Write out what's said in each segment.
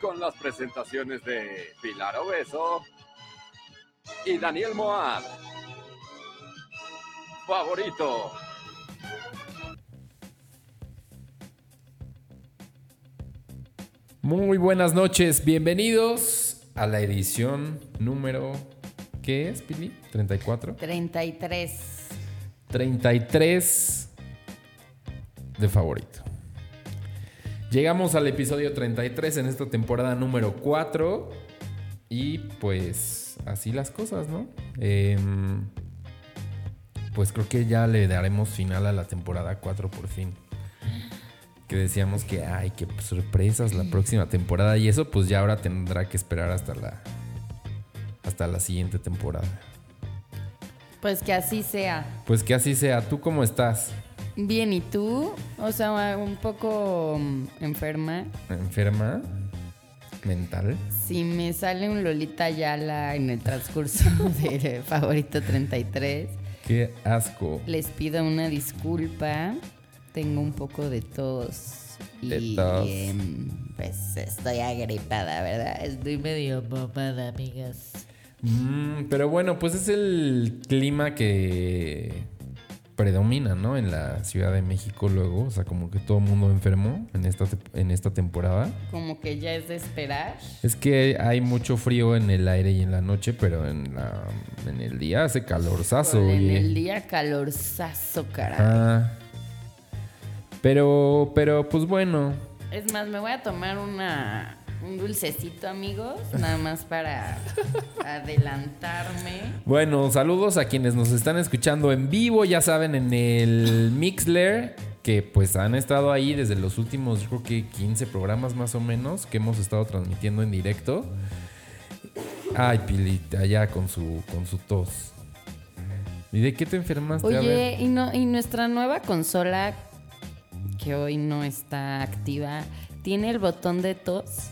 con las presentaciones de Pilar Obeso y Daniel Moab. Favorito. Muy buenas noches, bienvenidos a la edición número... ¿Qué es, Pili? ¿34? 33. 33 de favorito. Llegamos al episodio 33 en esta temporada número 4 y pues así las cosas, ¿no? Em, pues creo que ya le daremos final a la temporada 4 por fin. Que decíamos que, ay, qué sorpresas la próxima temporada y eso pues ya ahora tendrá que esperar hasta la, hasta la siguiente temporada. Pues que así sea. Pues que así sea. ¿Tú cómo estás? Bien, ¿y tú? O sea, un poco mm, enferma. ¿Enferma? ¿Mental? Si me sale un Lolita Yala en el transcurso de Favorito 33, Qué asco. les pido una disculpa. Tengo un poco de tos. De Y tos. em, pues estoy agripada, ¿verdad? Estoy medio mamada, amigas. Mm, pero bueno, pues es el clima que predomina, ¿no? En la Ciudad de México luego. O sea, como que todo el mundo enfermo en esta, en esta temporada. Como que ya es de esperar. Es que hay mucho frío en el aire y en la noche, pero en, la, en el día hace calorzazo. en oye. el día calorzazo, caray. Ah. Pero, pero, pues bueno. Es más, me voy a tomar una, un dulcecito, amigos, nada más para adelantarme. Bueno, saludos a quienes nos están escuchando en vivo, ya saben, en el Mixler, que pues han estado ahí desde los últimos, yo creo que 15 programas más o menos, que hemos estado transmitiendo en directo. Ay, Pilita, allá con su, con su tos. ¿Y de qué te enfermaste? A ver. Oye, y, no, y nuestra nueva consola, que hoy no está activa, ¿tiene el botón de tos?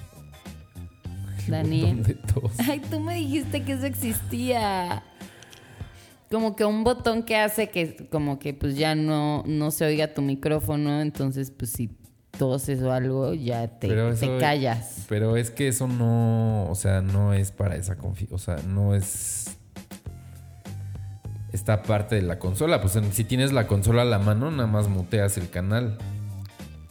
Tos. Ay, tú me dijiste que eso existía. Como que un botón que hace que como que pues ya no, no se oiga tu micrófono, entonces pues si toses o algo ya te, Pero te callas. Pero es que eso no, o sea, no es para esa confi, o sea, no es esta parte de la consola. Pues si tienes la consola a la mano, nada más muteas el canal.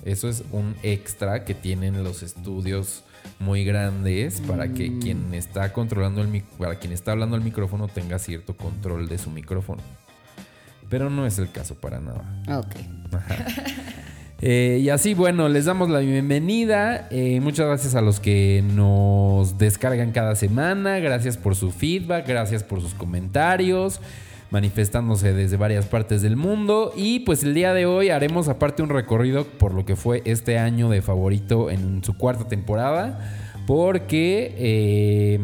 Eso es un extra que tienen los estudios muy grandes para Mm. que quien está controlando el para quien está hablando al micrófono tenga cierto control de su micrófono. Pero no es el caso para nada. Ok. Eh, y así, bueno, les damos la bienvenida. Eh, muchas gracias a los que nos descargan cada semana. Gracias por su feedback, gracias por sus comentarios, manifestándose desde varias partes del mundo. Y pues el día de hoy haremos aparte un recorrido por lo que fue este año de favorito en su cuarta temporada. Porque, eh,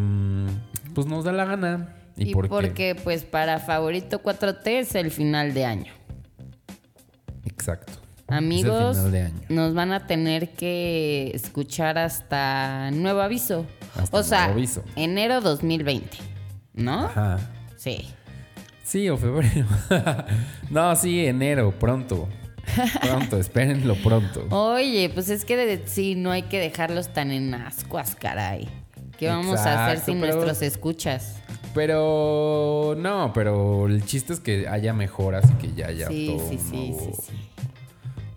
pues nos da la gana. Y, porque pues para favorito 4T es el final de año. Exacto. Amigos, nos van a tener que escuchar hasta nuevo aviso. Hasta o sea, nuevo aviso. enero 2020, ¿no? Ajá. Sí. Sí, o febrero. no, sí, enero, pronto. Pronto, espérenlo pronto. Oye, pues es que de- sí, no hay que dejarlos tan en ascuas, caray. ¿Qué vamos a hacer sin pero- nuestros escuchas? Pero no, pero el chiste es que haya mejoras y que ya haya Sí, todo sí, un, sí, nuevo, sí, sí.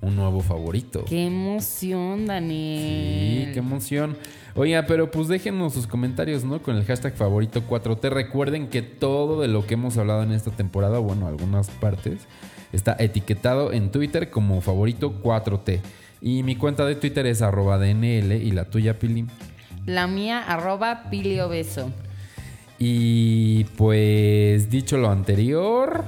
Un nuevo favorito. Qué emoción, Daniel. Sí, qué emoción. Oiga, pero pues déjenos sus comentarios, ¿no? Con el hashtag favorito 4T. Recuerden que todo de lo que hemos hablado en esta temporada, bueno, algunas partes, está etiquetado en Twitter como favorito 4T. Y mi cuenta de Twitter es arroba DNL y la tuya, Pili. La mía, arroba piliobeso. Y pues dicho lo anterior,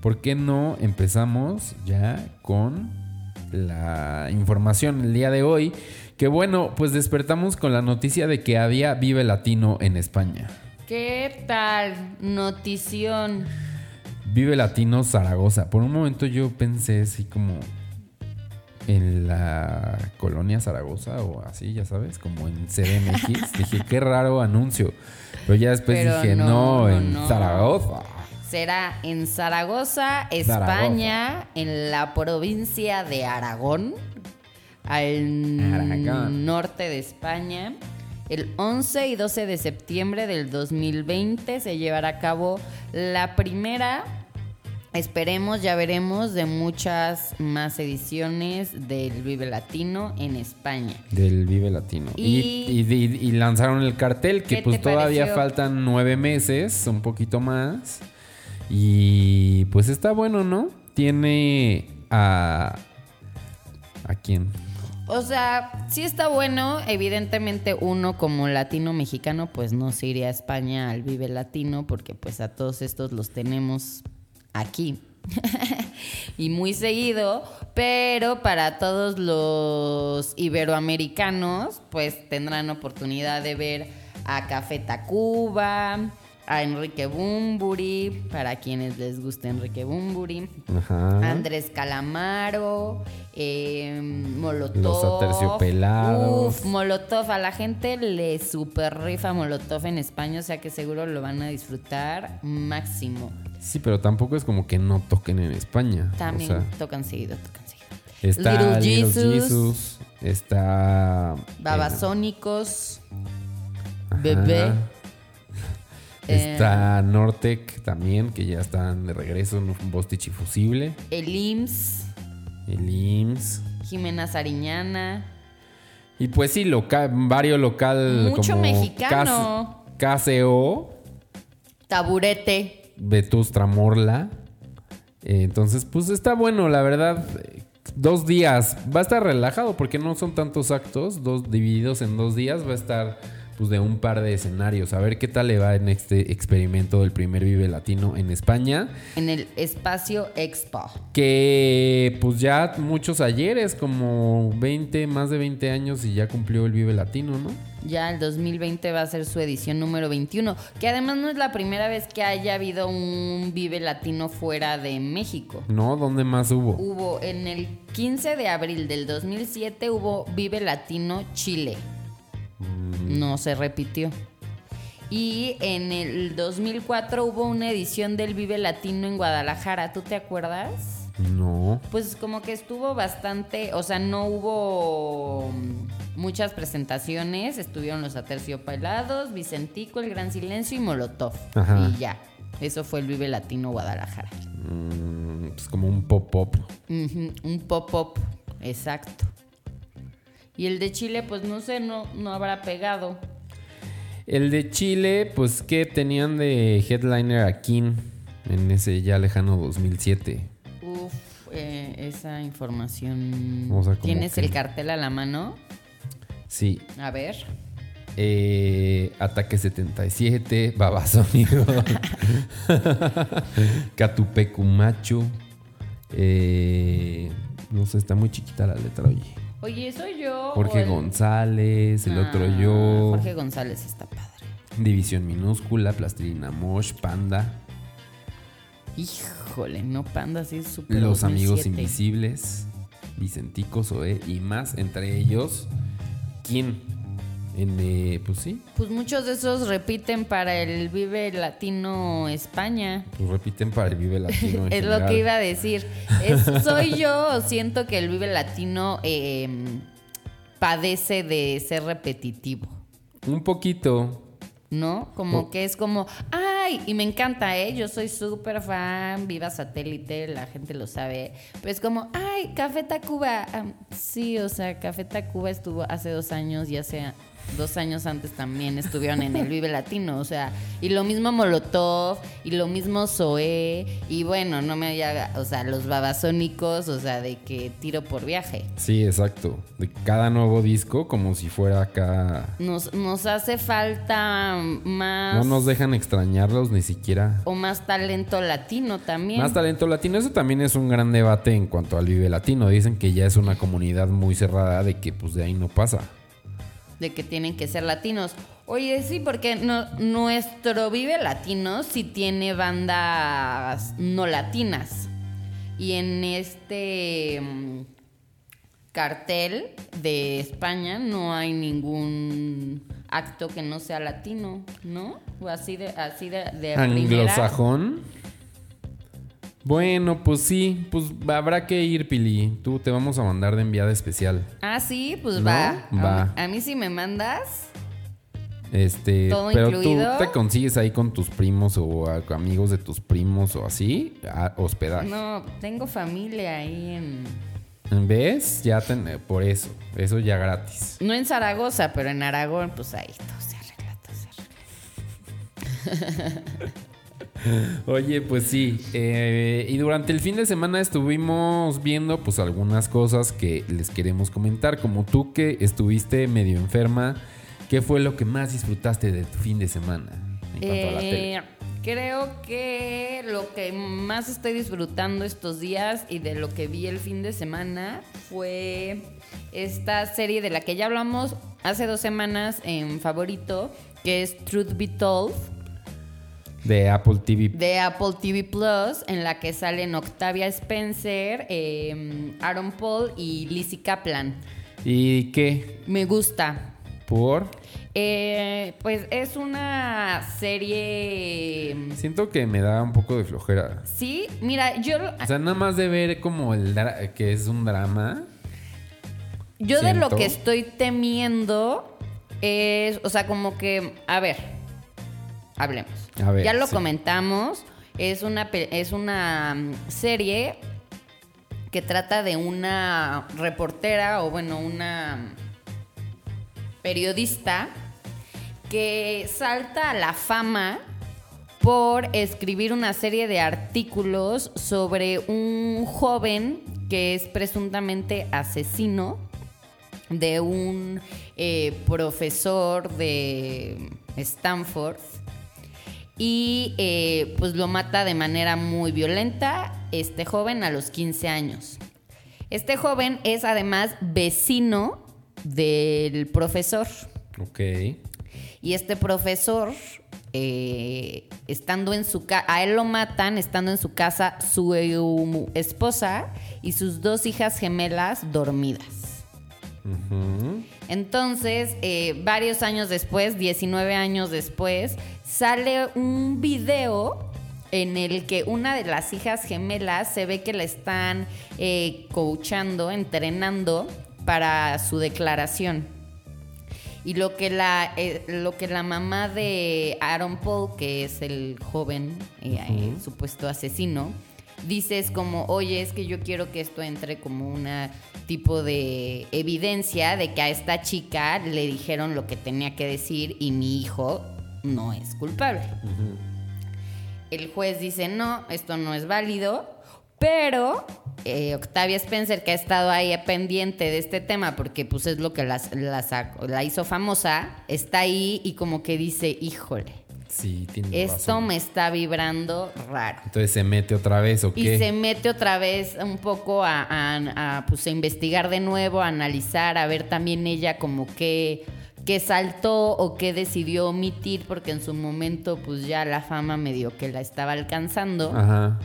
¿por qué no empezamos ya con la información el día de hoy? Que bueno, pues despertamos con la noticia de que había Vive Latino en España. ¿Qué tal? Notición. Vive Latino Zaragoza. Por un momento yo pensé así como en la colonia Zaragoza o así, ya sabes, como en CDMX. dije, qué raro anuncio. Pero ya después Pero dije, no, no, en no. Zaragoza. Será en Zaragoza, España, en la provincia de Aragón, al Aragón. norte de España. El 11 y 12 de septiembre del 2020 se llevará a cabo la primera, esperemos, ya veremos, de muchas más ediciones del Vive Latino en España. Del Vive Latino. Y, Y- y- y- y lanzaron el cartel que ¿Qué pues todavía pareció? faltan nueve meses, un poquito más. Y pues está bueno, ¿no? Tiene a... ¿A quién? O sea, sí está bueno. Evidentemente, uno como latino mexicano, pues no se iría a España al Vive Latino, porque pues a todos estos los tenemos aquí. y muy seguido. Pero para todos los iberoamericanos, pues tendrán oportunidad de ver a Café Tacuba, a Enrique Bumburi, para quienes les guste Enrique Bumburi. Ajá. Andrés Calamaro, eh, Molotov. Los Aterciopelados. Uf, Molotov. A la gente le super rifa Molotov en España, o sea que seguro lo van a disfrutar máximo. Sí, pero tampoco es como que no toquen en España. También O sea, tocan seguido, tocan seguido. está Little Little Jesus. Jesus, está... Babasónicos, Ajá. Bebé. Está Nortec también, que ya están de regreso, un Bostich y Fusible. el IMSS, El IMSS. Jimena Sariñana. Y pues sí, local, varios local Mucho como mexicano. KCO, Taburete. Vetustra Morla. Eh, entonces, pues está bueno, la verdad. Eh, Dos días. Va a estar relajado porque no son tantos actos. Dos divididos en dos días. Va a estar pues de un par de escenarios. A ver qué tal le va en este experimento del primer Vive Latino en España. En el Espacio Expo. Que pues ya muchos ayeres, como 20, más de 20 años y ya cumplió el Vive Latino, ¿no? Ya el 2020 va a ser su edición número 21, que además no es la primera vez que haya habido un Vive Latino fuera de México. ¿No? ¿Dónde más hubo? Hubo en el 15 de abril del 2007 hubo Vive Latino Chile. No se repitió. Y en el 2004 hubo una edición del Vive Latino en Guadalajara, ¿tú te acuerdas? No. Pues como que estuvo bastante, o sea, no hubo mm, muchas presentaciones, estuvieron los Aterciopelados, Vicentico, El Gran Silencio y Molotov. Ajá. Y ya, eso fue el Vive Latino Guadalajara. Mm, pues como un pop-up. Un pop-up, exacto. Y el de Chile, pues no sé, no, no habrá pegado. El de Chile, pues que tenían de headliner a King en ese ya lejano 2007. Uf, eh, esa información. O sea, ¿Tienes que- el cartel a la mano? Sí. A ver. Eh, Ataque 77, Babasónico, Catupecumacho. Eh, no sé, está muy chiquita la letra, oye. Oye, ¿soy yo? Jorge el- González, el otro Ah, yo. Jorge González está padre. División minúscula, Plastilina Mosh, Panda. Híjole, no panda, sí es súper. Los amigos 2007. invisibles, Vicentico, Zoé y más, entre ellos, ¿quién? En, eh, pues sí, Pues muchos de esos repiten para el Vive Latino España. pues repiten para el Vive Latino. en es lo que iba a decir. Es- ¿Soy yo o siento que el Vive Latino eh, padece de ser repetitivo? Un poquito. ¿No? Como que es como, ay, y me encanta, ¿eh? Yo soy súper fan, viva satélite, la gente lo sabe. Pero es como, ay, Café Tacuba. Sí, o sea, Café Tacuba estuvo hace dos años y hace dos años antes también estuvieron en el Vive Latino, o sea, y lo mismo Molotov, y lo mismo Zoé, y bueno, no me haya, o sea, los babasónicos, o sea, de que tiro por viaje. Sí, exacto. De cada nuevo disco como si fuera acá... Nos, nos hace falta más... No nos dejan extrañarlos ni siquiera. O más talento latino también. Más talento latino, eso también es un gran debate en cuanto al Vive Latino. Dicen que ya es una comunidad muy cerrada de que pues de ahí no pasa. De que tienen que ser latinos. Oye, sí, porque no- nuestro Vive Latino sí tiene bandas no latinas. Y en este mm, cartel de España no hay ningún acto que no sea latino, ¿no? O así de, así de, primera. Bueno, pues sí, pues habrá que ir, Pili. Tú te vamos a mandar de enviada especial. Ah, sí, pues ¿No? va. Va. A, mí sí me mandas. Este, ¿Todo pero incluido? tú te consigues ahí con tus primos o a- amigos de tus primos o así, a hospedaje. No, tengo familia ahí en... ¿Ves? Ya ten- por eso, eso ya gratis. No en Zaragoza, pero en Aragón, pues ahí todo se arregla, todo se arregla. Oye, pues sí. eh, y durante el fin de semana estuvimos viendo pues algunas cosas que les queremos comentar. Como tú que estuviste medio enferma, ¿qué fue lo que más disfrutaste de tu fin de semana en a la tele? Eh, creo que lo que más estoy disfrutando estos días y de lo que vi el fin de semana fue esta serie de la que ya hablamos hace dos semanas en favorito, que es Truth Be Told. De Apple TV. de Apple TV Plus, en la que salen Octavia Spencer, eh, Aaron Paul y Lizzie Kaplan. ¿Y qué? Me gusta. ¿Por? Eh, pues es una serie. Siento que me da un poco de flojera. Sí, mira, yo, O sea, nada más de ver como el dra- que es un drama. yo de lo que estoy temiendo es, o sea, como que, a ver, hablemos. A ver, ya lo sí. comentamos, es una, es una mm, serie que trata de una reportera o bueno, una periodista que salta a la fama por escribir una serie de artículos sobre un joven que es presuntamente asesino de un eh, profesor de Stanford y eh, pues lo mata de manera muy violenta este joven a los 15 años. Este joven es además vecino del profesor. Ok. Y este profesor, eh, estando en su casa, a él lo matan estando en su casa su eh, esposa y sus dos hijas gemelas dormidas. Entonces, eh, varios años después, 19 años después, sale un video en el que una de las hijas gemelas se ve que la están eh, coachando, entrenando para su declaración. Y lo que la, eh, lo que la mamá de Aaron Paul, que es el joven eh, supuesto asesino, dice es como, oye, es que yo quiero que esto entre como una tipo de evidencia de que a esta chica le dijeron lo que tenía que decir y mi hijo no es culpable. El juez dice, no, esto no es válido, pero eh, Octavia Spencer, que ha estado ahí pendiente de este tema, porque pues es lo que las- la hizo famosa, está ahí y como que dice, híjole, Sí, tiene esto razón. me está vibrando raro. Entonces se mete otra vez o Y qué? se mete otra vez un poco a, a- a, pues, a investigar de nuevo, a analizar, a ver también ella como que que saltó o que decidió omitir porque en su momento pues ya la fama medio que la estaba alcanzando Ajá.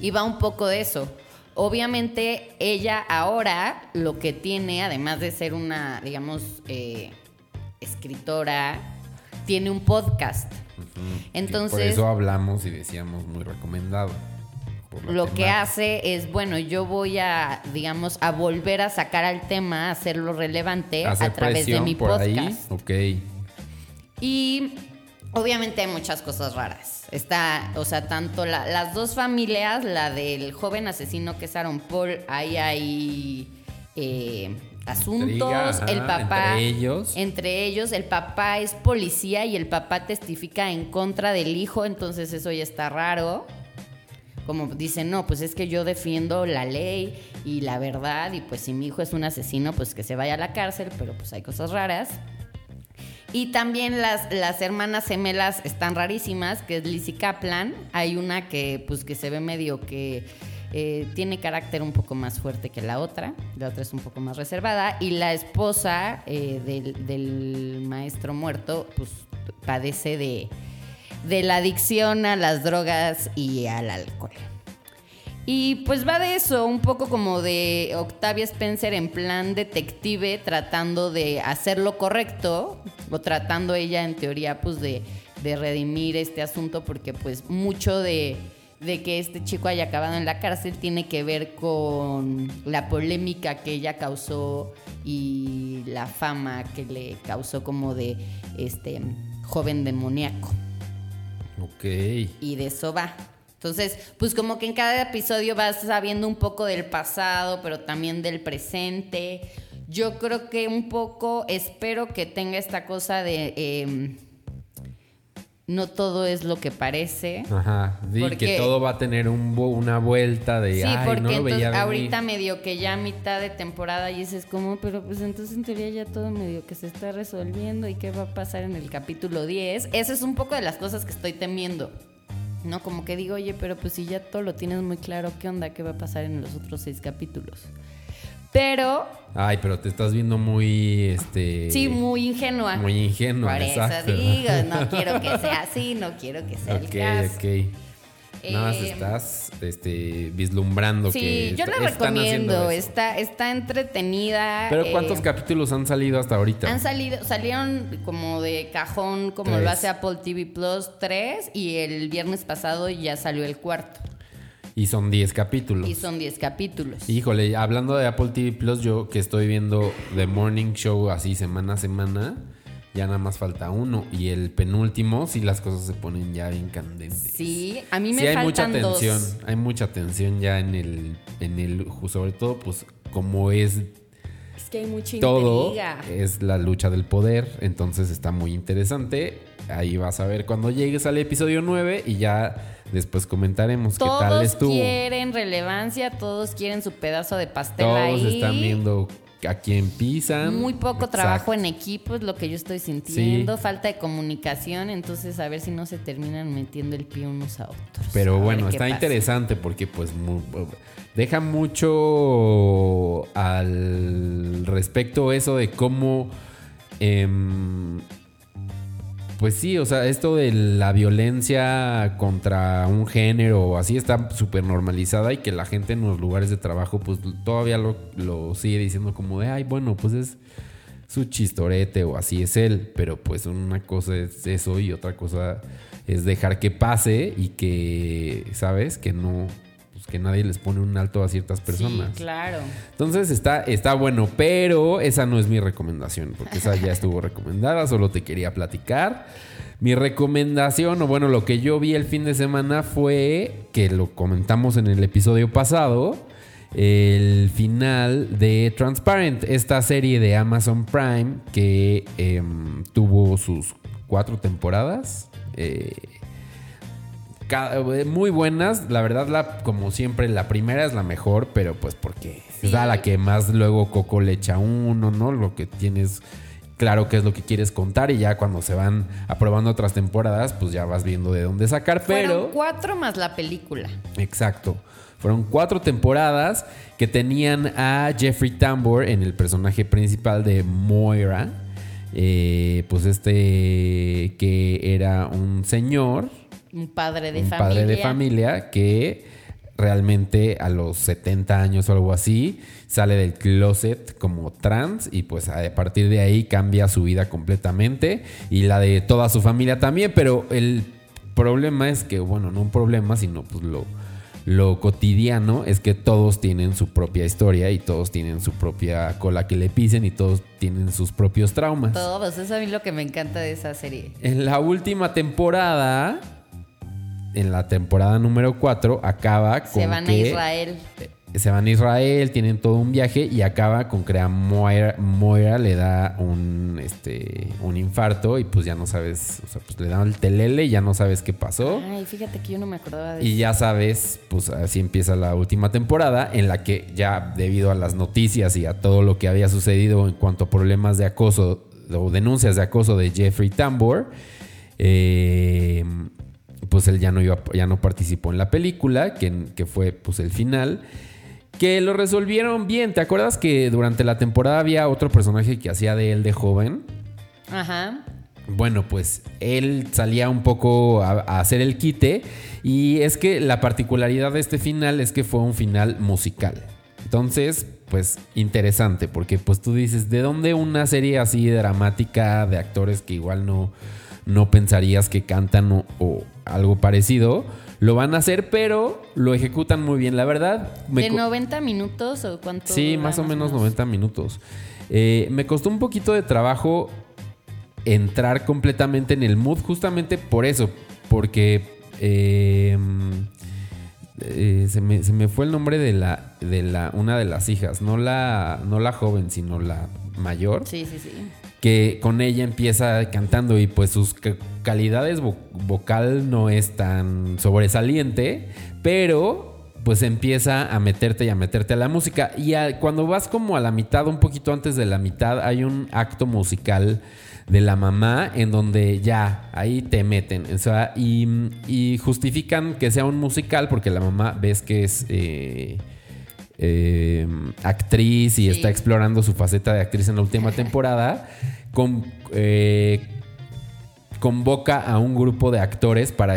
y va un poco de eso. Obviamente ella ahora lo que tiene, además de ser una, digamos, eh, escritora, tiene un podcast. Entonces, Por eso hablamos y decíamos muy recomendado. lo que hace es, bueno, yo voy a, digamos, a volver a sacar al tema, a hacerlo relevante Hacer a través de mi por podcast. ahí. Ok. Y obviamente hay muchas cosas raras. Está, o sea, tanto la- las dos familias, la del joven asesino que es Aaron Paul, ahí hay eh, asuntos. Intriga, el papá. entre ellos. Entre ellos, el papá es policía y el papá testifica en contra del hijo, entonces eso ya está raro. Como dicen, no, pues es que yo defiendo la ley y la verdad, y pues si mi hijo es un asesino, pues que se vaya a la cárcel, pero pues hay cosas raras. Y también las, las hermanas gemelas están rarísimas, que es Lizzie Kaplan. Hay una que pues que se ve medio que eh, tiene carácter un poco más fuerte que la otra. La otra es un poco más reservada. Y la esposa eh, del, maestro muerto pues padece de, de la adicción a las drogas y al alcohol. Y pues va de eso, un poco como de Octavia Spencer en plan detective tratando de hacer lo correcto o tratando ella en teoría pues de, de redimir este asunto porque pues mucho de, de que este chico haya acabado en la cárcel tiene que ver con la polémica que ella causó y la fama que le causó como de este joven demoníaco. Ok. Y de eso va. Entonces, pues como que en cada episodio vas sabiendo un poco del pasado, pero también del presente. Yo creo que un poco, espero que tenga esta cosa de... eh, no todo es lo que parece. Ajá. Di Porque- que todo va a tener un una vuelta de. Sí, Ay, porque no lo entonces veía venir". ahorita medio que ya a mitad de temporada y dices como, pero pues entonces en teoría ya todo medio que se está resolviendo y qué va a pasar en el capítulo 10. Eso es un poco de las cosas que estoy temiendo. No, como que digo, oye, pero pues si ya todo lo tienes muy claro, ¿qué onda? ¿Qué va a pasar en los otros seis capítulos? Pero, Ay, pero te estás viendo muy. Este. sí, muy ingenua. Muy ingenua, Por exacto. eso digo, no quiero que sea así, no quiero que sea Ok, el caso. ok. Nada más Eh, estás este, vislumbrando Sí, que yo la recomiendo, está, está entretenida. Pero eh, ¿cuántos capítulos han salido hasta ahorita? Han salido, salieron como de cajón, como Tres. lo hace Apple TV Plus 3, y el viernes pasado ya salió el cuarto. Y son 10 capítulos. Y son 10 capítulos. Híjole, hablando de Apple TV Plus, yo que estoy viendo The Morning Show así semana a semana, ya nada más falta uno. Y el penúltimo, sí las cosas se ponen ya bien candentes. Sí, a mí me sí, hay mucha dos. tensión. Hay mucha tensión ya en el, en el, sobre todo, pues, como es Es que hay mucha todo, intriga. es la lucha del poder. Entonces está muy interesante. Ahí vas a ver cuando llegues al episodio 9 y ya después comentaremos qué tal Todos estuvo. quieren relevancia, todos quieren su pedazo de pastel Todos ahí. están viendo a quién pisan. Muy poco Exacto. trabajo en equipo es lo que yo estoy sintiendo, falta de comunicación, entonces a ver si no se terminan metiendo el pie unos a otros. Pero A bueno, está pasa. interesante porque pues deja mucho al respecto eso de cómo... em, pues sí, o sea, esto de la violencia contra un género así está súper normalizada y que la gente en los lugares de trabajo pues todavía lo, lo sigue diciendo como de, ay, bueno, pues es su chistorete o así es él, pero pues una cosa es eso y otra cosa es dejar que pase y que, ¿sabes? Que no, que nadie les pone un alto a ciertas personas. Sí, claro. Entonces está, está bueno, pero esa no es mi recomendación, porque esa ya estuvo recomendada, solo te quería platicar. Mi recomendación, o bueno, lo que yo vi el fin de semana fue, que lo comentamos en el episodio pasado, el final de Transparent, esta serie de Amazon Prime que em, tuvo sus cuatro temporadas. eh, ca- muy buenas. La verdad, la, como siempre, la primera es la mejor, pero pues porque es a la que más luego Coco le echa uno, ¿no? Lo que tienes claro que es lo que quieres contar y ya cuando se van aprobando otras temporadas, pues ya vas viendo de dónde sacar, pero... Fueron cuatro más la película. Exacto. Fueron cuatro temporadas que tenían a Jeffrey Tambor en el personaje principal de Moira. Eh, pues este que era un señor, Un padre de un familia. padre de familia que realmente a los 70 años o algo así sale del closet como trans y pues a partir de ahí cambia su vida completamente y la de toda su familia también, pero el problema es que, bueno, no un problema, sino pues lo, lo cotidiano es que todos tienen su propia historia y todos tienen su propia cola que le pisen y todos tienen sus propios traumas. Todos, eso a mí lo que me encanta de esa serie. En la última temporada, en la temporada número 4, acaba con Se van a Israel. se van a Israel, tienen todo un viaje y acaba con que a Moira, Moira le da un, este, un infarto y pues ya no sabes, o sea, pues le da el telele y ya no sabes qué pasó. Ay, fíjate que yo no me acordaba de Y eso. ya sabes, pues así empieza la última temporada en la que ya debido a las noticias y a todo lo que había sucedido en cuanto a problemas de acoso o denuncias de acoso de Jeffrey Tambor, eh, pues él ya no, iba, ya no participó en la película, que, que fue pues el final. Que lo resolvieron bien. ¿Te acuerdas que durante la temporada había otro personaje que hacía de él de joven? Ajá. Bueno, pues él salía un poco a, a hacer el quite y es que la particularidad de este final es que fue un final musical. Entonces, pues interesante porque pues tú dices, ¿de dónde una serie así dramática de actores que igual no, no pensarías que cantan o, o algo parecido? Lo van a hacer, pero lo ejecutan muy bien. La verdad, me ¿De co- 90 minutos o cuánto? Sí, más o menos 90 minutos. Eh, me costó un poquito de trabajo entrar completamente en el mood, justamente por eso, porque eh, eh, se, me, se me fue el nombre de la, de la, una de las hijas, no la, no la joven, sino la mayor Sí, sí, sí. Que con ella empieza cantando y pues sus ca- calidades vo- vocal no es tan sobresaliente, pero pues empieza a meterte y a meterte a la música. Y cuando vas como a la mitad, un poquito antes de la mitad, hay un acto musical de la mamá en donde ya ahí te meten, o sea, y, y justifican que sea un musical porque la mamá ves que es... eh, eh, actriz y Sí. está explorando su faceta de actriz en la última temporada, con, eh, convoca a un grupo de actores para,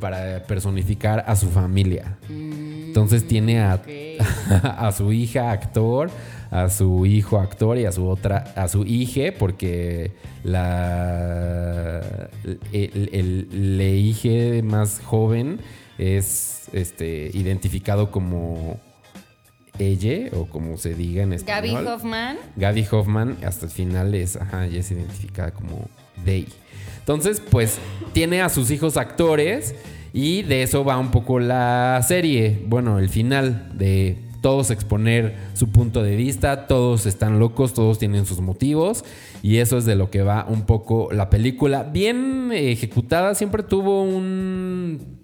para personificar a su familia. Entonces tiene a, a su hija actor, a su hijo actor y a su otra, a su hija, porque la el, hije más joven es este identificado como ella o como se diga en Gaby español. Hoffman. Gaby Hoffman hasta el final es, ajá, ya es identificada como Day. Entonces, pues tiene a sus hijos actores y de eso va un poco la serie. Bueno, el final de todos exponer su punto de vista, todos están locos, todos tienen sus motivos y eso es de lo que va un poco la película. Bien ejecutada, siempre tuvo un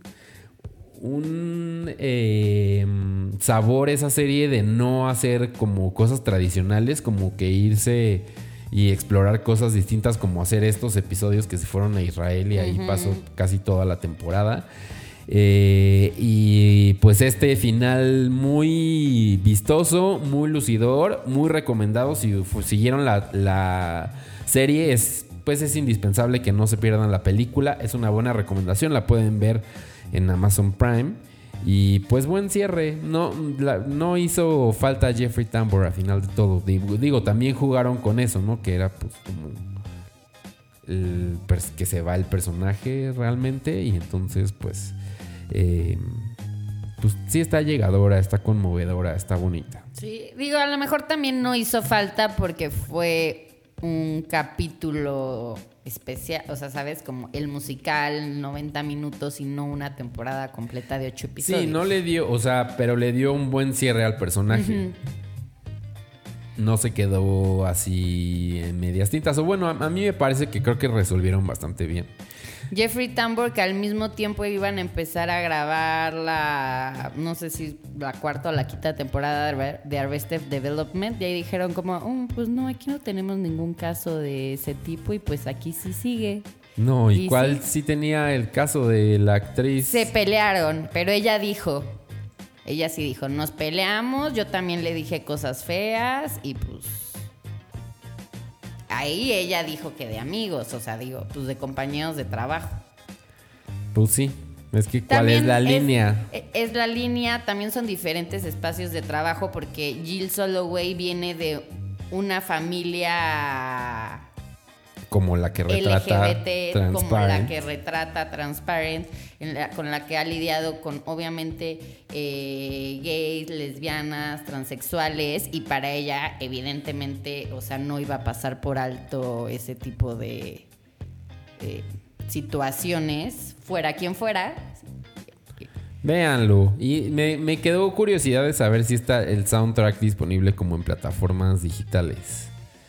un eh, sabor esa serie de no hacer como cosas tradicionales, como que irse y explorar cosas distintas, como hacer estos episodios que se fueron a Israel y ahí pasó casi toda la temporada. Eh, y pues este final muy vistoso, muy lucidor, muy recomendado. Si siguieron la, la serie, es, pues es indispensable que no se pierdan la película. Es una buena recomendación, la pueden ver en Amazon Prime. Y pues buen cierre. No, no hizo falta Jeffrey Tambor al final de todo. Digo, digo, también jugaron con eso, ¿no? Que era pues como que se va el personaje realmente. Y entonces, pues. eh, pues sí está llegadora, está conmovedora, está bonita. Sí, digo, a lo mejor también no hizo falta porque fue un capítulo especial, o sea, ¿sabes? Como el musical, 90 minutos y no una temporada completa de 8 episodios. Sí, no le dio, o sea, pero le dio un buen cierre al personaje. No se quedó así en medias tintas. O bueno, a, a mí me parece que creo que resolvieron bastante bien. Jeffrey Tambor, que al mismo tiempo iban a empezar a grabar la, no sé si la cuarta o la quinta temporada de Arre- de Arrested Development, y ahí dijeron como, "Oh, pues no, aquí no tenemos ningún caso de ese tipo y pues aquí sí sigue. No, ¿y Y cuál sí. sí tenía el caso de la actriz? Se pelearon, pero ella dijo, ella sí dijo, nos peleamos, yo también le dije cosas feas y pues ahí ella dijo que de amigos, o sea, digo, pues de compañeros de trabajo. Pues sí. Es que cuál es la línea. Es, la línea, también son diferentes espacios de trabajo porque Jill Soloway viene de una familia Como la que retrata LGBT como la que retrata Transparent, en la- con la que ha lidiado con obviamente eh, gays, lesbianas, transexuales y para ella evidentemente, o sea, no iba a pasar por alto ese tipo de eh, situaciones, fuera quien fuera. Véanlo. Y me, me quedó curiosidad de saber si está el soundtrack disponible como en plataformas digitales.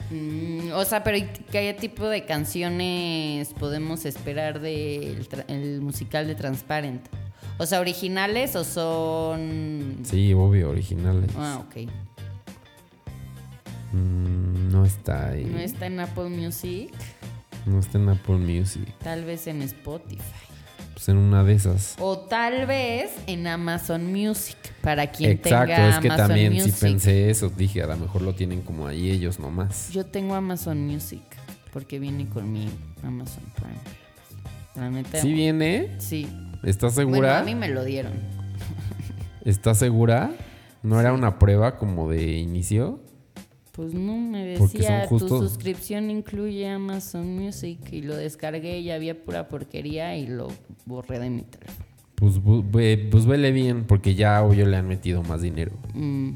Mm, o sea, pero ¿y ¿qué tipo de canciones podemos esperar del musical de Transparent? O sea, originales o son... Sí, obvio, originales. Ah, ok. Mm, no está ahí. No está en Apple Music, No está en Apple Music. tal vez en Spotify. Pues en una de esas. O tal vez en Amazon Music, para quien Exacto, tenga es que Amazon también Music. sí pensé eso. Dije, a lo mejor lo tienen como ahí ellos nomás. Yo tengo Amazon Music, porque viene con mi Amazon Prime. La neta. ¿Sí viene? Sí. ¿Estás Bueno, segura? a mí me lo dieron. ¿Estás segura? ¿No era una prueba como de inicio? Pues no, me decía, tu suscripción incluye Amazon Music y lo descargué y había pura porquería y lo borré de mi teléfono. Pues, ve- pues vele bien, porque ya obvio le han metido más dinero. Mm,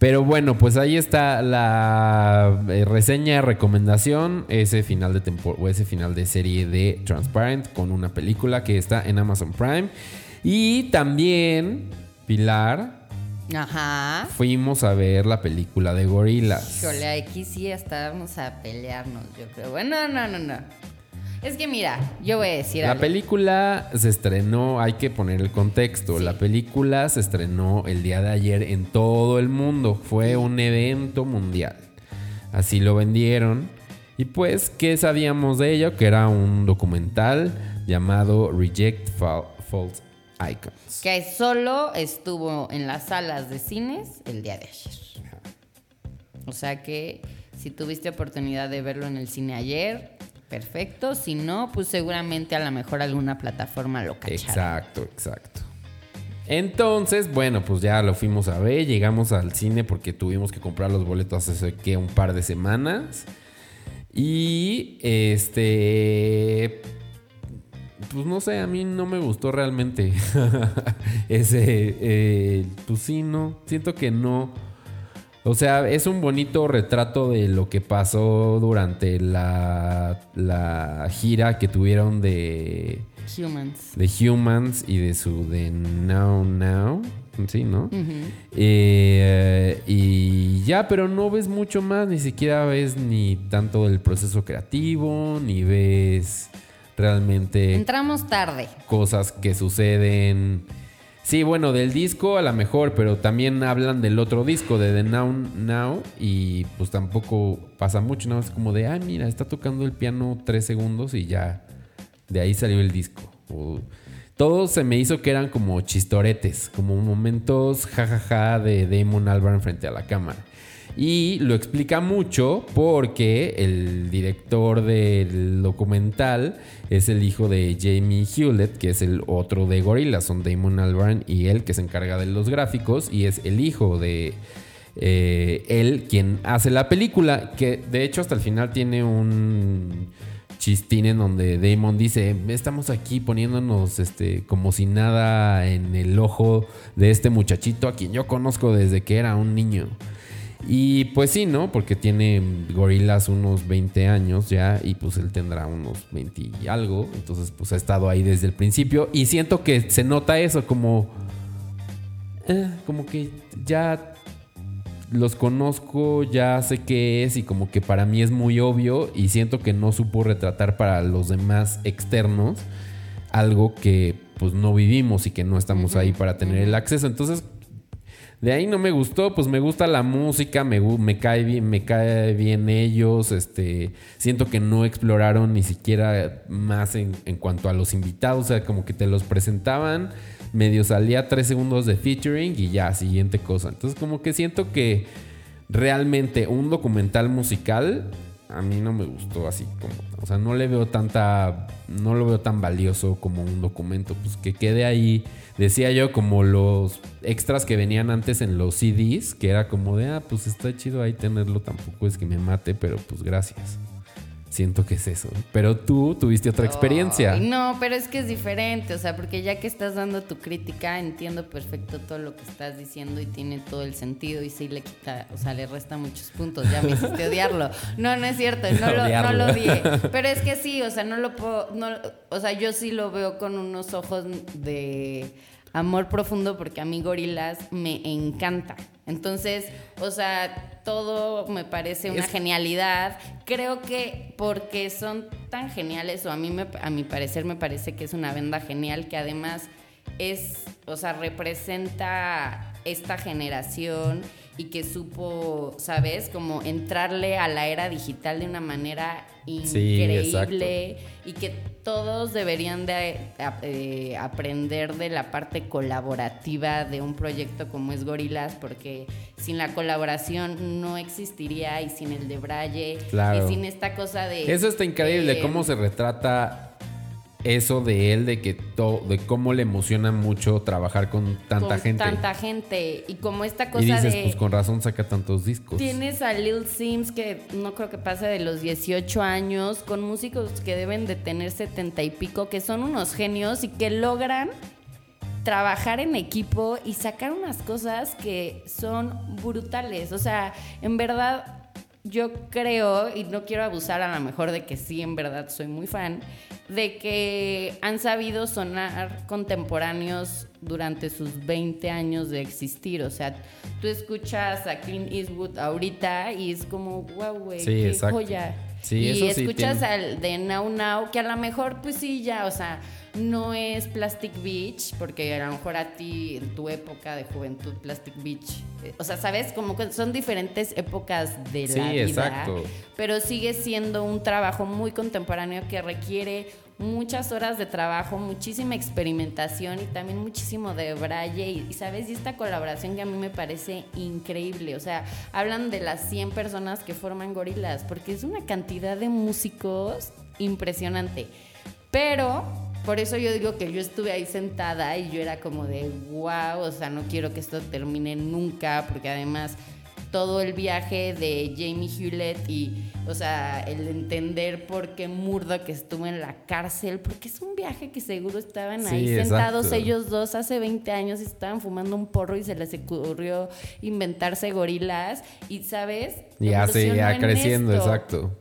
Pero bueno, pues ahí está la eh, reseña, recomendación, ese final de tempo- o ese final de serie de Transparent con una película que está en Amazon Prime. Y también, Pilar, Ajá. fuimos a ver la película de Gorilas. Híjole, aquí sí hasta vamos a pelearnos, yo creo. Bueno, no, no, no. Es que mira, yo voy a decir La algo. película se estrenó, hay que poner el contexto, la película se estrenó el día de ayer en todo el mundo, fue un evento mundial. Así lo vendieron. Y pues, ¿qué sabíamos de ello? Que era un documental llamado Reject Fa- False Icons. Que solo estuvo en las salas de cines el día de ayer. O sea que si tuviste oportunidad de verlo en el cine ayer, perfecto. Si no, pues seguramente a lo mejor alguna plataforma lo cacharon. Exacto, exacto. Entonces, bueno, pues ya lo fuimos a ver, llegamos al cine porque tuvimos que comprar los boletos hace que un par de semanas. Y este pues no sé, a mí no me gustó realmente ese eh, pues sí, no, siento que no o sea, es un bonito retrato de lo que pasó durante la, la gira que tuvieron de, Humans. de Humans y de su de Now Now. Sí, ¿no? Eh, y ya, pero no ves mucho más, ni siquiera ves ni tanto del proceso creativo, ni ves realmente Entramos tarde. cosas que suceden. Sí, bueno, del disco a lo mejor, pero también hablan del otro disco, de The Now Now, y pues tampoco pasa mucho, nada más como de, ah, mira, está tocando el piano tres segundos y ya, de ahí salió el disco. O- todo se me hizo que eran como chistoretes, como momentos jajaja de Damon Albarn frente a la cámara. Y lo explica mucho porque el director del documental es el hijo de Jamie Hewlett, que es el otro de Gorillaz, son Damon Albarn y él que se encarga de los gráficos y es el hijo de eh, él quien hace la película, que de hecho hasta el final tiene un chistín en donde Damon dice, estamos aquí poniéndonos este, como si nada en el ojo de este muchachito a quien yo conozco desde que era un niño. Y pues sí, ¿no? Porque tiene gorilas unos 20 años ya y pues él tendrá unos 20 y algo. Entonces pues ha estado ahí desde el principio y siento que se nota eso como... eh, como que ya los conozco, ya sé qué es y como que para mí es muy obvio y siento que no supo retratar para los demás externos algo que pues no vivimos y que no estamos ahí para tener el acceso. Entonces de ahí no me gustó, pues me gusta la música, me, me cae bien, me cae bien ellos, este, siento que no exploraron ni siquiera más en, en cuanto a los invitados, o sea, como que te los presentaban, medio salía tres segundos de featuring y ya, siguiente cosa. Entonces como que siento que realmente un documental musical a mí no me gustó así como, o sea, no le veo tanta, no lo veo tan valioso como un documento, pues que quede ahí, decía yo, como los extras que venían antes en los CDs, que era como de, ah, pues está chido ahí tenerlo, tampoco es que me mate, pero pues gracias. Siento que es eso. Pero tú tuviste otra experiencia. No, pero es que es diferente, o sea, porque ya que estás dando tu crítica, entiendo perfecto todo lo que estás diciendo y tiene todo el sentido y sí le quita, o sea, le resta muchos puntos, ya me hiciste odiarlo. No, no es cierto, no lo, no lo odié. Pero es que sí, o sea, no lo puedo, no, o sea, yo sí lo veo con unos ojos de amor profundo porque a mí Gorilas me encanta. Entonces, o sea, todo me parece una Es- genialidad. Creo que porque son tan geniales, o a mí me- a mi parecer me parece que es una banda genial que además es, o sea, representa esta generación y que supo, ¿sabes? Como entrarle a la era digital de una manera Sí, increíble y que todos deberían de eh, aprender de la parte colaborativa de un proyecto como es Gorilas porque sin la colaboración no existiría y sin el de Braille Claro. y sin esta cosa de Eso está increíble, eh, cómo se retrata eso de él, de que to- de cómo le emociona mucho trabajar con tanta con gente. tanta gente y como esta cosa y dices, de pues con razón saca tantos discos. Tienes a Lil Sims que no creo que pase de los 18 años, con músicos que deben de tener 70 y pico, que son unos genios y que logran trabajar en equipo y sacar unas cosas que son brutales. O sea, en verdad yo creo, y no quiero abusar a lo mejor de que sí, en verdad soy muy fan, de que han sabido sonar contemporáneos durante sus 20 años de existir. O sea, tú escuchas a Clint Eastwood ahorita y es como, wow, güey, Sí, qué exacto. joya. Sí, y eso sí escuchas tiene- al de Now Now, que a lo mejor, pues sí, ya, o sea, no es Plastic Beach, porque a lo mejor a ti, en tu época de juventud, Plastic Beach, eh, o sea, ¿sabes? Como que son diferentes épocas de Sí, la vida. exacto. Pero sigue siendo un trabajo muy contemporáneo que requiere muchas horas de trabajo, muchísima experimentación y también muchísimo de braille y, y, sabes, y esta colaboración que a mí me parece increíble, o sea, hablan de las 100 personas que forman Gorilas, porque es una cantidad de músicos impresionante. Pero por eso yo digo que yo estuve ahí sentada y yo era como de wow, o sea, no quiero que esto termine nunca, porque además todo el viaje de Jamie Hewlett y, o sea, el entender por qué Murdoch estuvo en la cárcel, porque es un viaje que seguro estaban ahí Sí, sentados exacto. ellos dos hace 20 años y estaban fumando un porro y se les ocurrió inventarse gorilas y, ¿sabes? Y así, Evolucionó ya en creciendo, esto. exacto.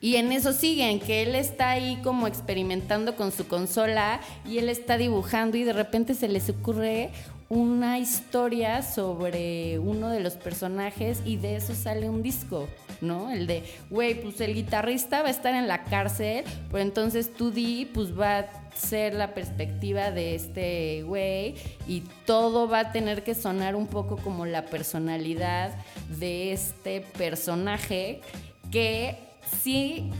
Y en eso siguen, que él está ahí como experimentando con su consola y él está dibujando y de repente se les ocurre una historia sobre uno de los personajes y de eso sale un disco, ¿no? El de, güey, pues el guitarrista va a estar en la cárcel, pero entonces tú di, pues va a ser la perspectiva de este güey y todo va a tener que sonar un poco como la personalidad de este personaje que sí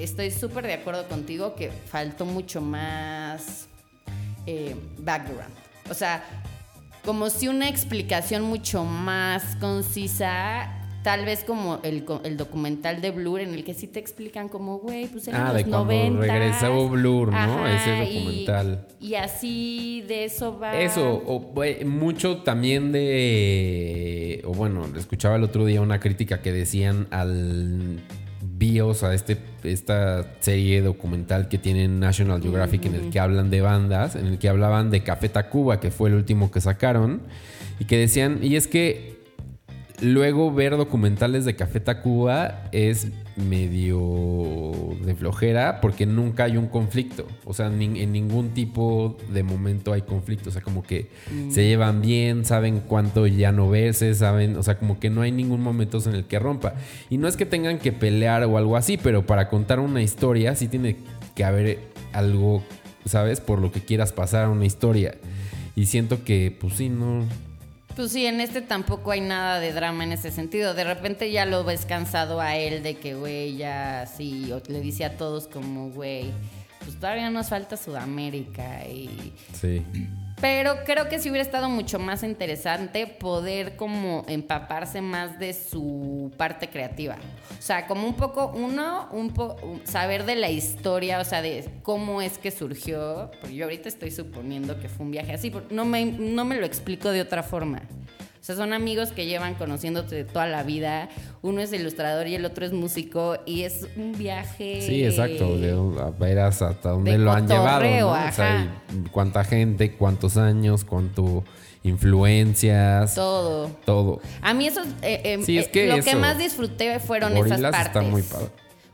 estoy súper de acuerdo contigo que faltó mucho más eh, background. O sea, como si una explicación mucho más concisa, tal vez como el, documental de Blur, en el que sí te explican como, güey, pues en Ah, los de cuando 90s. regresó Blur, ¿no? Ese y- documental. Y, así de eso va. Eso, o, mucho también de. O bueno, escuchaba el otro día una crítica que decían al BIOS, a este, esta serie documental que tiene National Geographic en el que hablan de bandas, en el que hablaban de Café Tacuba, que fue el último que sacaron, y que decían, y es que luego ver documentales de Café Tacuba es medio de flojera porque nunca hay un conflicto. O sea, ni- en ningún tipo de momento hay conflicto. O sea, como que se llevan bien, saben cuánto ya no verse, saben, o sea, como que no hay ningún momento en el que rompa. Y no es que tengan que pelear o algo así, pero para contar una historia sí tiene que haber algo, ¿sabes? Por lo que quieras pasar a una historia. Y siento que, pues sí, no, Pues sí, en este tampoco hay nada de drama en ese sentido. De repente ya lo ves cansado a él de que, güey, ya sí, o le dice a todos como, güey, pues todavía nos falta Sudamérica y... sí. Pero creo que sí hubiera estado mucho más interesante poder como empaparse más de su parte creativa. O sea, como un poco, uno, un po- saber de la historia, o sea, de cómo es que surgió. Porque yo ahorita estoy suponiendo que fue un viaje así, porque no me, no me lo explico de otra forma. O sea, son amigos que llevan conociéndote toda la vida. Uno es ilustrador y el otro es músico. Y es un viaje. Sí, exacto. A ver hasta dónde de lo han llevado. ¿no? O sea, cuánta gente, cuántos años, cuánto influencias, todo. Todo. A mí eso, eh, eh, Sí, es eh, que lo que más disfruté fueron esas partes. está muy padre.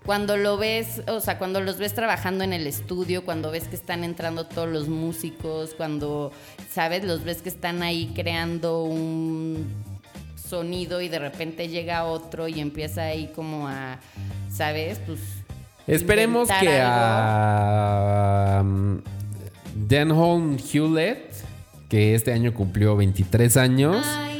Cuando lo ves, o sea, cuando los ves trabajando en el estudio, cuando ves que están entrando todos los músicos, cuando, ¿sabes? Los ves que están ahí creando un sonido y de repente llega otro y empieza ahí como a, ¿sabes? Pues... Esperemos que algo. a um, Denholm Hewlett, que este año cumplió 23 años, Ay.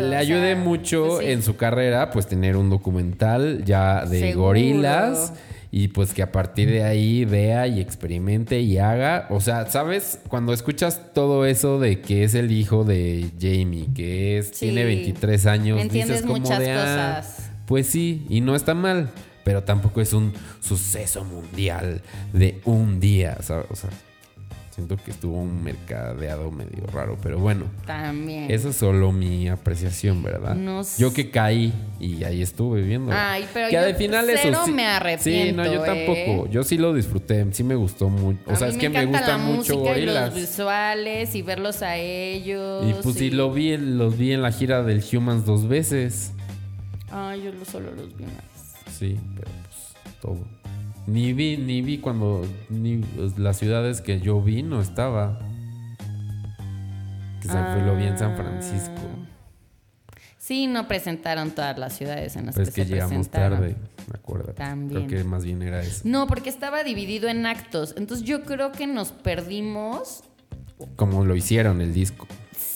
Le o ayude mucho pues sí. en su carrera, pues tener un documental ya de Seguro. gorilas y pues que a partir de ahí vea y experimente y haga, o sea, ¿sabes? Cuando escuchas todo eso de que es el hijo de Jamie, que es Sí. tiene 23 años, Entiendes dices como muchas de ah, cosas. pues sí, y no está mal, pero tampoco es un suceso mundial de un día, ¿sabes? O sea, siento que estuvo un mercadeado medio raro, pero bueno. También. Eso es solo mi apreciación, ¿verdad? No sé. yo que caí y ahí estuve viendo. Ay, pero que yo al final cero eso sí- me Sí, arrepiento, no, yo ¿eh? tampoco. Yo sí lo disfruté, sí me gustó mucho. O sea, es que me gusta la mucho música y Gorilas. los visuales y verlos a ellos. Y pues sí, lo vi, los vi en la gira del Humans dos veces. Ay, yo lo- solo los vi vez. Sí, pero pues todo. Ni vi, ni vi cuando ni pues, las ciudades que yo vi no estaba. Que se fue, lo vi en San Francisco. Ah. Sí, no presentaron todas las ciudades en las Pues que, que se llegamos presentaron. tarde, me acuerdo. También. Creo que más bien era eso. No, porque estaba dividido en actos. Entonces yo creo que nos perdimos, Como lo hicieron el disco.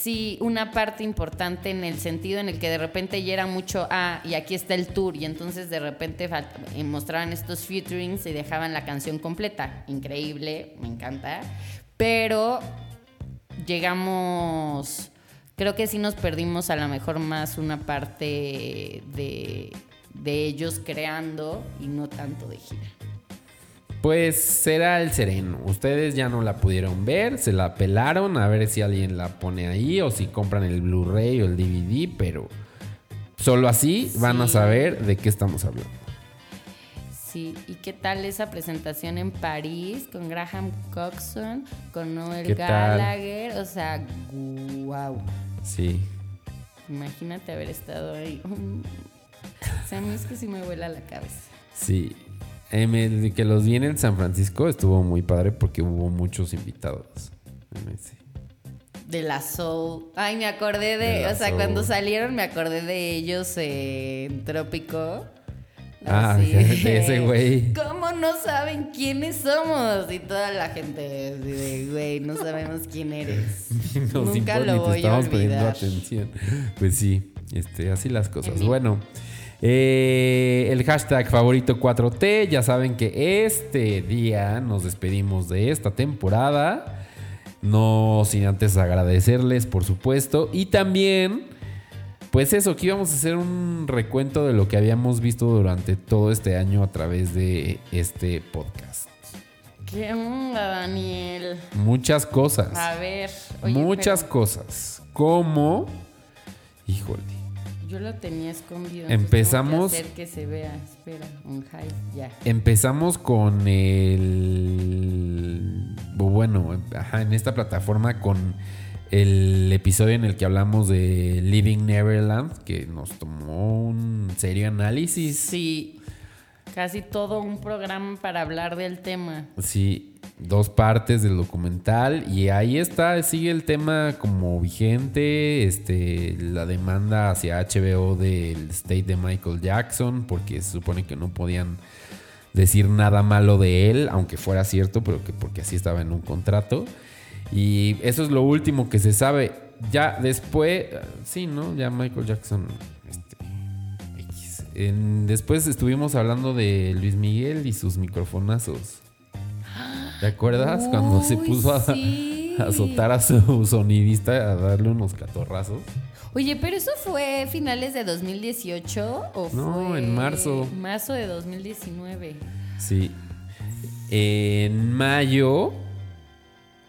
Sí, una parte importante en el sentido en el que de repente ya era mucho, ah, y aquí está el tour. Y entonces de repente eh, mostraban estos featurings y dejaban la canción completa. Increíble, me encanta. Pero llegamos, creo que sí nos perdimos a lo mejor más una parte de, de ellos creando y no tanto de gira. Pues será el sereno. Ustedes ya no la pudieron ver, se la pelaron a ver si alguien la pone ahí o si compran el Blu-ray o el DVD, pero solo así van a saber de qué estamos hablando. Sí, ¿y qué tal esa presentación en París con Graham Coxon, con Noel. Gallagher? O sea, wow. Sí. Imagínate haber estado ahí. O sea, a mí es que sí me vuela la cabeza. Sí. Em, el que los vi en San Francisco estuvo muy padre porque hubo muchos invitados. en ese. De la Soul. Ay, me acordé de. O sea, Soul. cuando salieron, me acordé de ellos eh, en Trópico. Ah, Así de ese güey. ¿Cómo no saben quiénes somos? Y toda la gente así de, güey, no sabemos quién eres. Nos Nunca importa, lo te voy a estamos poniendo olvidar. atención. Pues sí, este, así las cosas. En. Bueno, eh, el hashtag favorito 4T. Ya saben que este día nos despedimos de esta temporada. No sin antes agradecerles, por supuesto. Y también, pues eso, que íbamos a hacer un recuento de lo que habíamos visto durante todo este año a través de este podcast. ¿Qué onda, Daniel? Muchas cosas. A ver. oye, Muchas pero cosas. Como. Híjole. Yo lo tenía escondido. Empezamos- hacer que se vea. Espera, un high, ya. Empezamos con el. Bueno, ajá, en esta plataforma con el episodio en el que hablamos de Living Neverland, que nos tomó un serio análisis. Sí. Casi todo un programa para hablar del tema. Sí, dos partes del documental y ahí está, sigue el tema como vigente, este, la demanda hacia HBO del state de Michael Jackson, porque se supone que no podían decir nada malo de él, aunque fuera cierto, pero que porque así estaba en un contrato. Y eso es lo último que se sabe. Ya después, sí, ¿no? Ya Michael Jackson, este, X. Después estuvimos hablando de Luis Miguel y sus microfonazos. ¿Te acuerdas? Cuando se puso a, sí. a azotar a su sonidista, a darle unos catorrazos. Oye, pero eso fue finales de 2018 o No, fue en marzo. Marzo de 2019. Sí. En mayo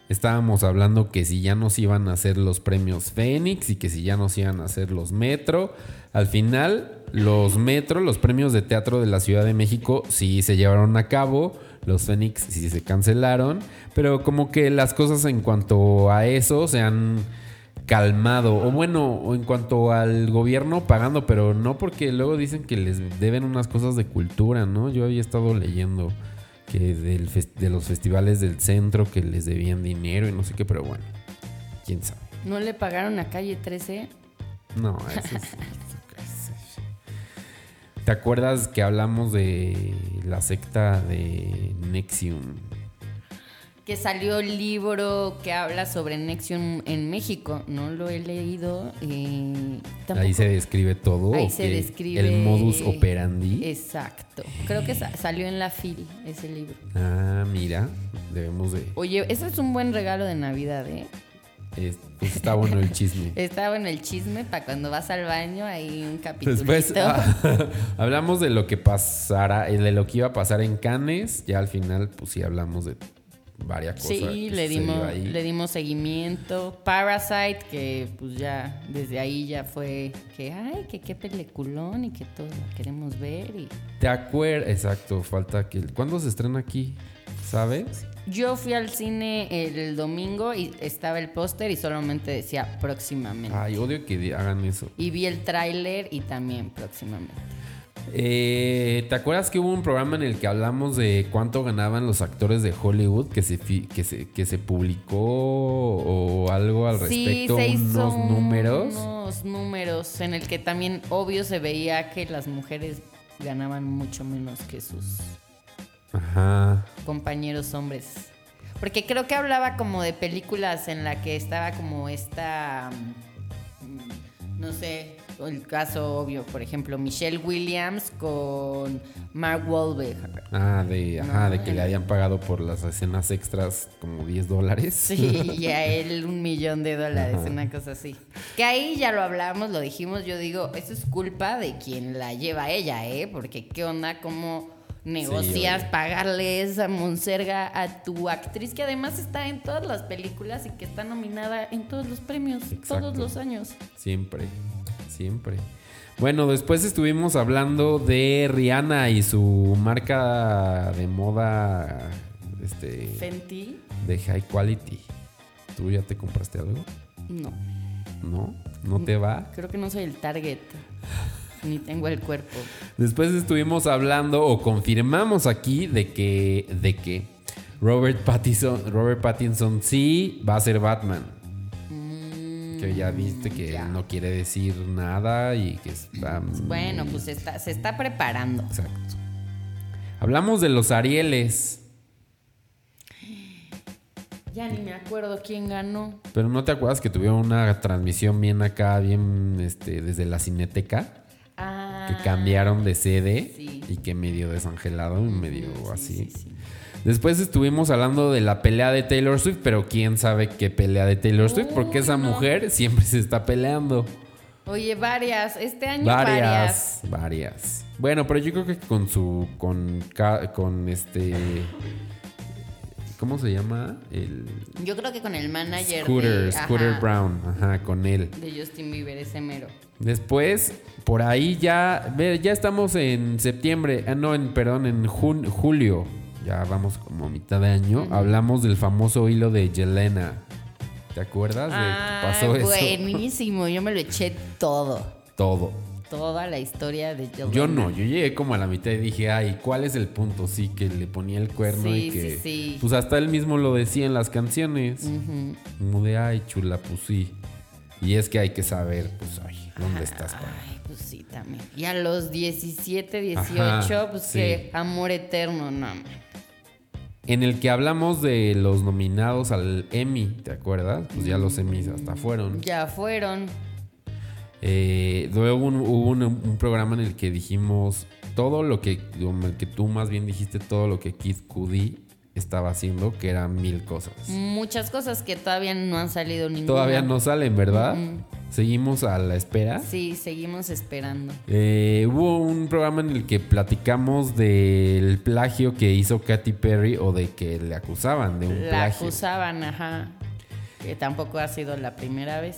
estábamos hablando que si ya nos iban a hacer los premios Fénix y que si ya nos iban a hacer los Metro. Al final, los Metro, los premios de teatro de la Ciudad de México, sí se llevaron a cabo. Los Fénix sí se cancelaron. Pero como que las cosas en cuanto a eso se han calmado. O bueno, o en cuanto al gobierno pagando, pero no porque luego dicen que les deben unas cosas de cultura, ¿no? Yo había estado leyendo que del de los festivales del centro que les debían dinero y no sé qué, pero bueno, quién sabe. ¿No le pagaron a calle 13? No, eso es- ¿Te acuerdas que hablamos de la secta de Nexium? Que salió el libro que habla sobre Nexium en México. No lo he leído. eh, Ahí se describe todo. Ahí ¿o se describe. El modus operandi. Exacto. Creo que sa- salió en la FIL ese libro. Ah, mira, debemos de... Oye, ese es un buen regalo de Navidad, ¿eh? Es- pues está bueno el chisme. Estaba en el chisme para cuando vas al baño hay un capítulo. Después ah, hablamos de lo que pasará, eh, de lo que iba a pasar en Cannes. Ya al final, pues sí hablamos de varias cosas. Sí, le dimos, ahí. le dimos seguimiento. Parasite, que pues ya desde ahí ya fue que, ay, que qué peliculón y que todos la queremos ver. Y... ¿Te acuerdas? Exacto, falta que... ¿Cuándo se estrena aquí? ¿Sabes? Yo fui al cine el domingo y estaba el póster y solamente decía próximamente. Ay, odio que hagan eso. Y vi el tráiler y también próximamente. Eh, ¿Te acuerdas que hubo un programa en el que hablamos de cuánto ganaban los actores de Hollywood que se, que se, que se publicó o algo al respecto? sí, se hizo unos números. Unos números en el que también obvio se veía que las mujeres ganaban mucho menos que sus Ajá. compañeros hombres. Porque creo que hablaba como de películas en la que estaba como esta, mm, no sé, el caso obvio, por ejemplo, Michelle Williams con Mark Wahlberg. Ah, de, ajá, de que le habían pagado por las escenas extras como 10 dólares. Sí, y a él un millón de dólares, Ajá. una cosa así. Que ahí ya lo hablamos, lo dijimos, yo digo, eso es culpa de quien la lleva ella, ¿eh? Porque qué onda, cómo negocias oye. pagarle esa monserga a tu actriz que además está en todas las películas y que está nominada en todos los premios, Exacto. todos los años. Siempre, siempre. Bueno, después estuvimos hablando de Rihanna y su marca de moda este, Fenty, de high quality. ¿Tú ya te compraste algo? no, ¿No? ¿No te va? creo que no soy el target, ni tengo el cuerpo. Después estuvimos hablando o confirmamos aquí de que, de que Robert Pattinson, Robert Pattinson sí va a ser Batman. Que ya viste que Mm, ya. no quiere decir nada y que está... Bueno, pues está, se está preparando. Exacto. Hablamos de los Arieles, Ya ni me acuerdo quién ganó. pero ¿no te acuerdas que tuvieron una transmisión bien acá, bien este, desde la cineteca? Ah, Que cambiaron de sede sí. y que medio desangelado, medio sí, así. sí, sí. Después estuvimos hablando de la pelea de Taylor Swift, pero quién sabe qué pelea de Taylor Swift, porque esa no. mujer siempre se está peleando. Varias. varias. Este año varias. Varias, varias. Bueno, pero yo creo que con su, con, con este, ¿cómo se llama? El Yo creo que con el manager Scooter, de, Scooter ajá, Brown, ajá, con él. de Justin Bieber, ese mero. Después, por ahí ya, ya estamos en septiembre, ah, no, en, perdón, en jun- julio, ya vamos como a mitad de año, hablamos del famoso hilo de Yelena. ¿Te acuerdas de Ah, que pasó eso? buenísimo. Yo me lo eché todo. Todo. Toda la historia de Yelena. Yo no, yo llegué como a la mitad y dije, ay, ¿cuál es el punto? Sí, que le ponía el cuerno Sí, y que... sí, sí. Pues hasta él mismo lo decía en las canciones. Ujú. Como de, ay, chula, pues sí. Y es que hay que saber, pues, ay, ¿dónde estás? para Ay, pues sí, también. Y a los 17, 18, Ajá, pues sí. que amor eterno, no. man. En el que hablamos de los nominados al Emmy, ¿te acuerdas? Pues ya los Emmys hasta fueron. Ya fueron. Eh, luego un- hubo un, un programa en el que dijimos todo lo que, en el que tú más bien dijiste todo lo que Kid Cudi estaba haciendo, que eran mil cosas. Muchas cosas que todavía no han salido ninguna. Todavía no salen, ¿verdad? Seguimos a la espera. Sí, seguimos esperando. Eh, hubo un programa en el que platicamos del plagio que hizo Katy Perry o de que le acusaban de un La plagio. acusaban, ajá. Que tampoco ha sido la primera vez.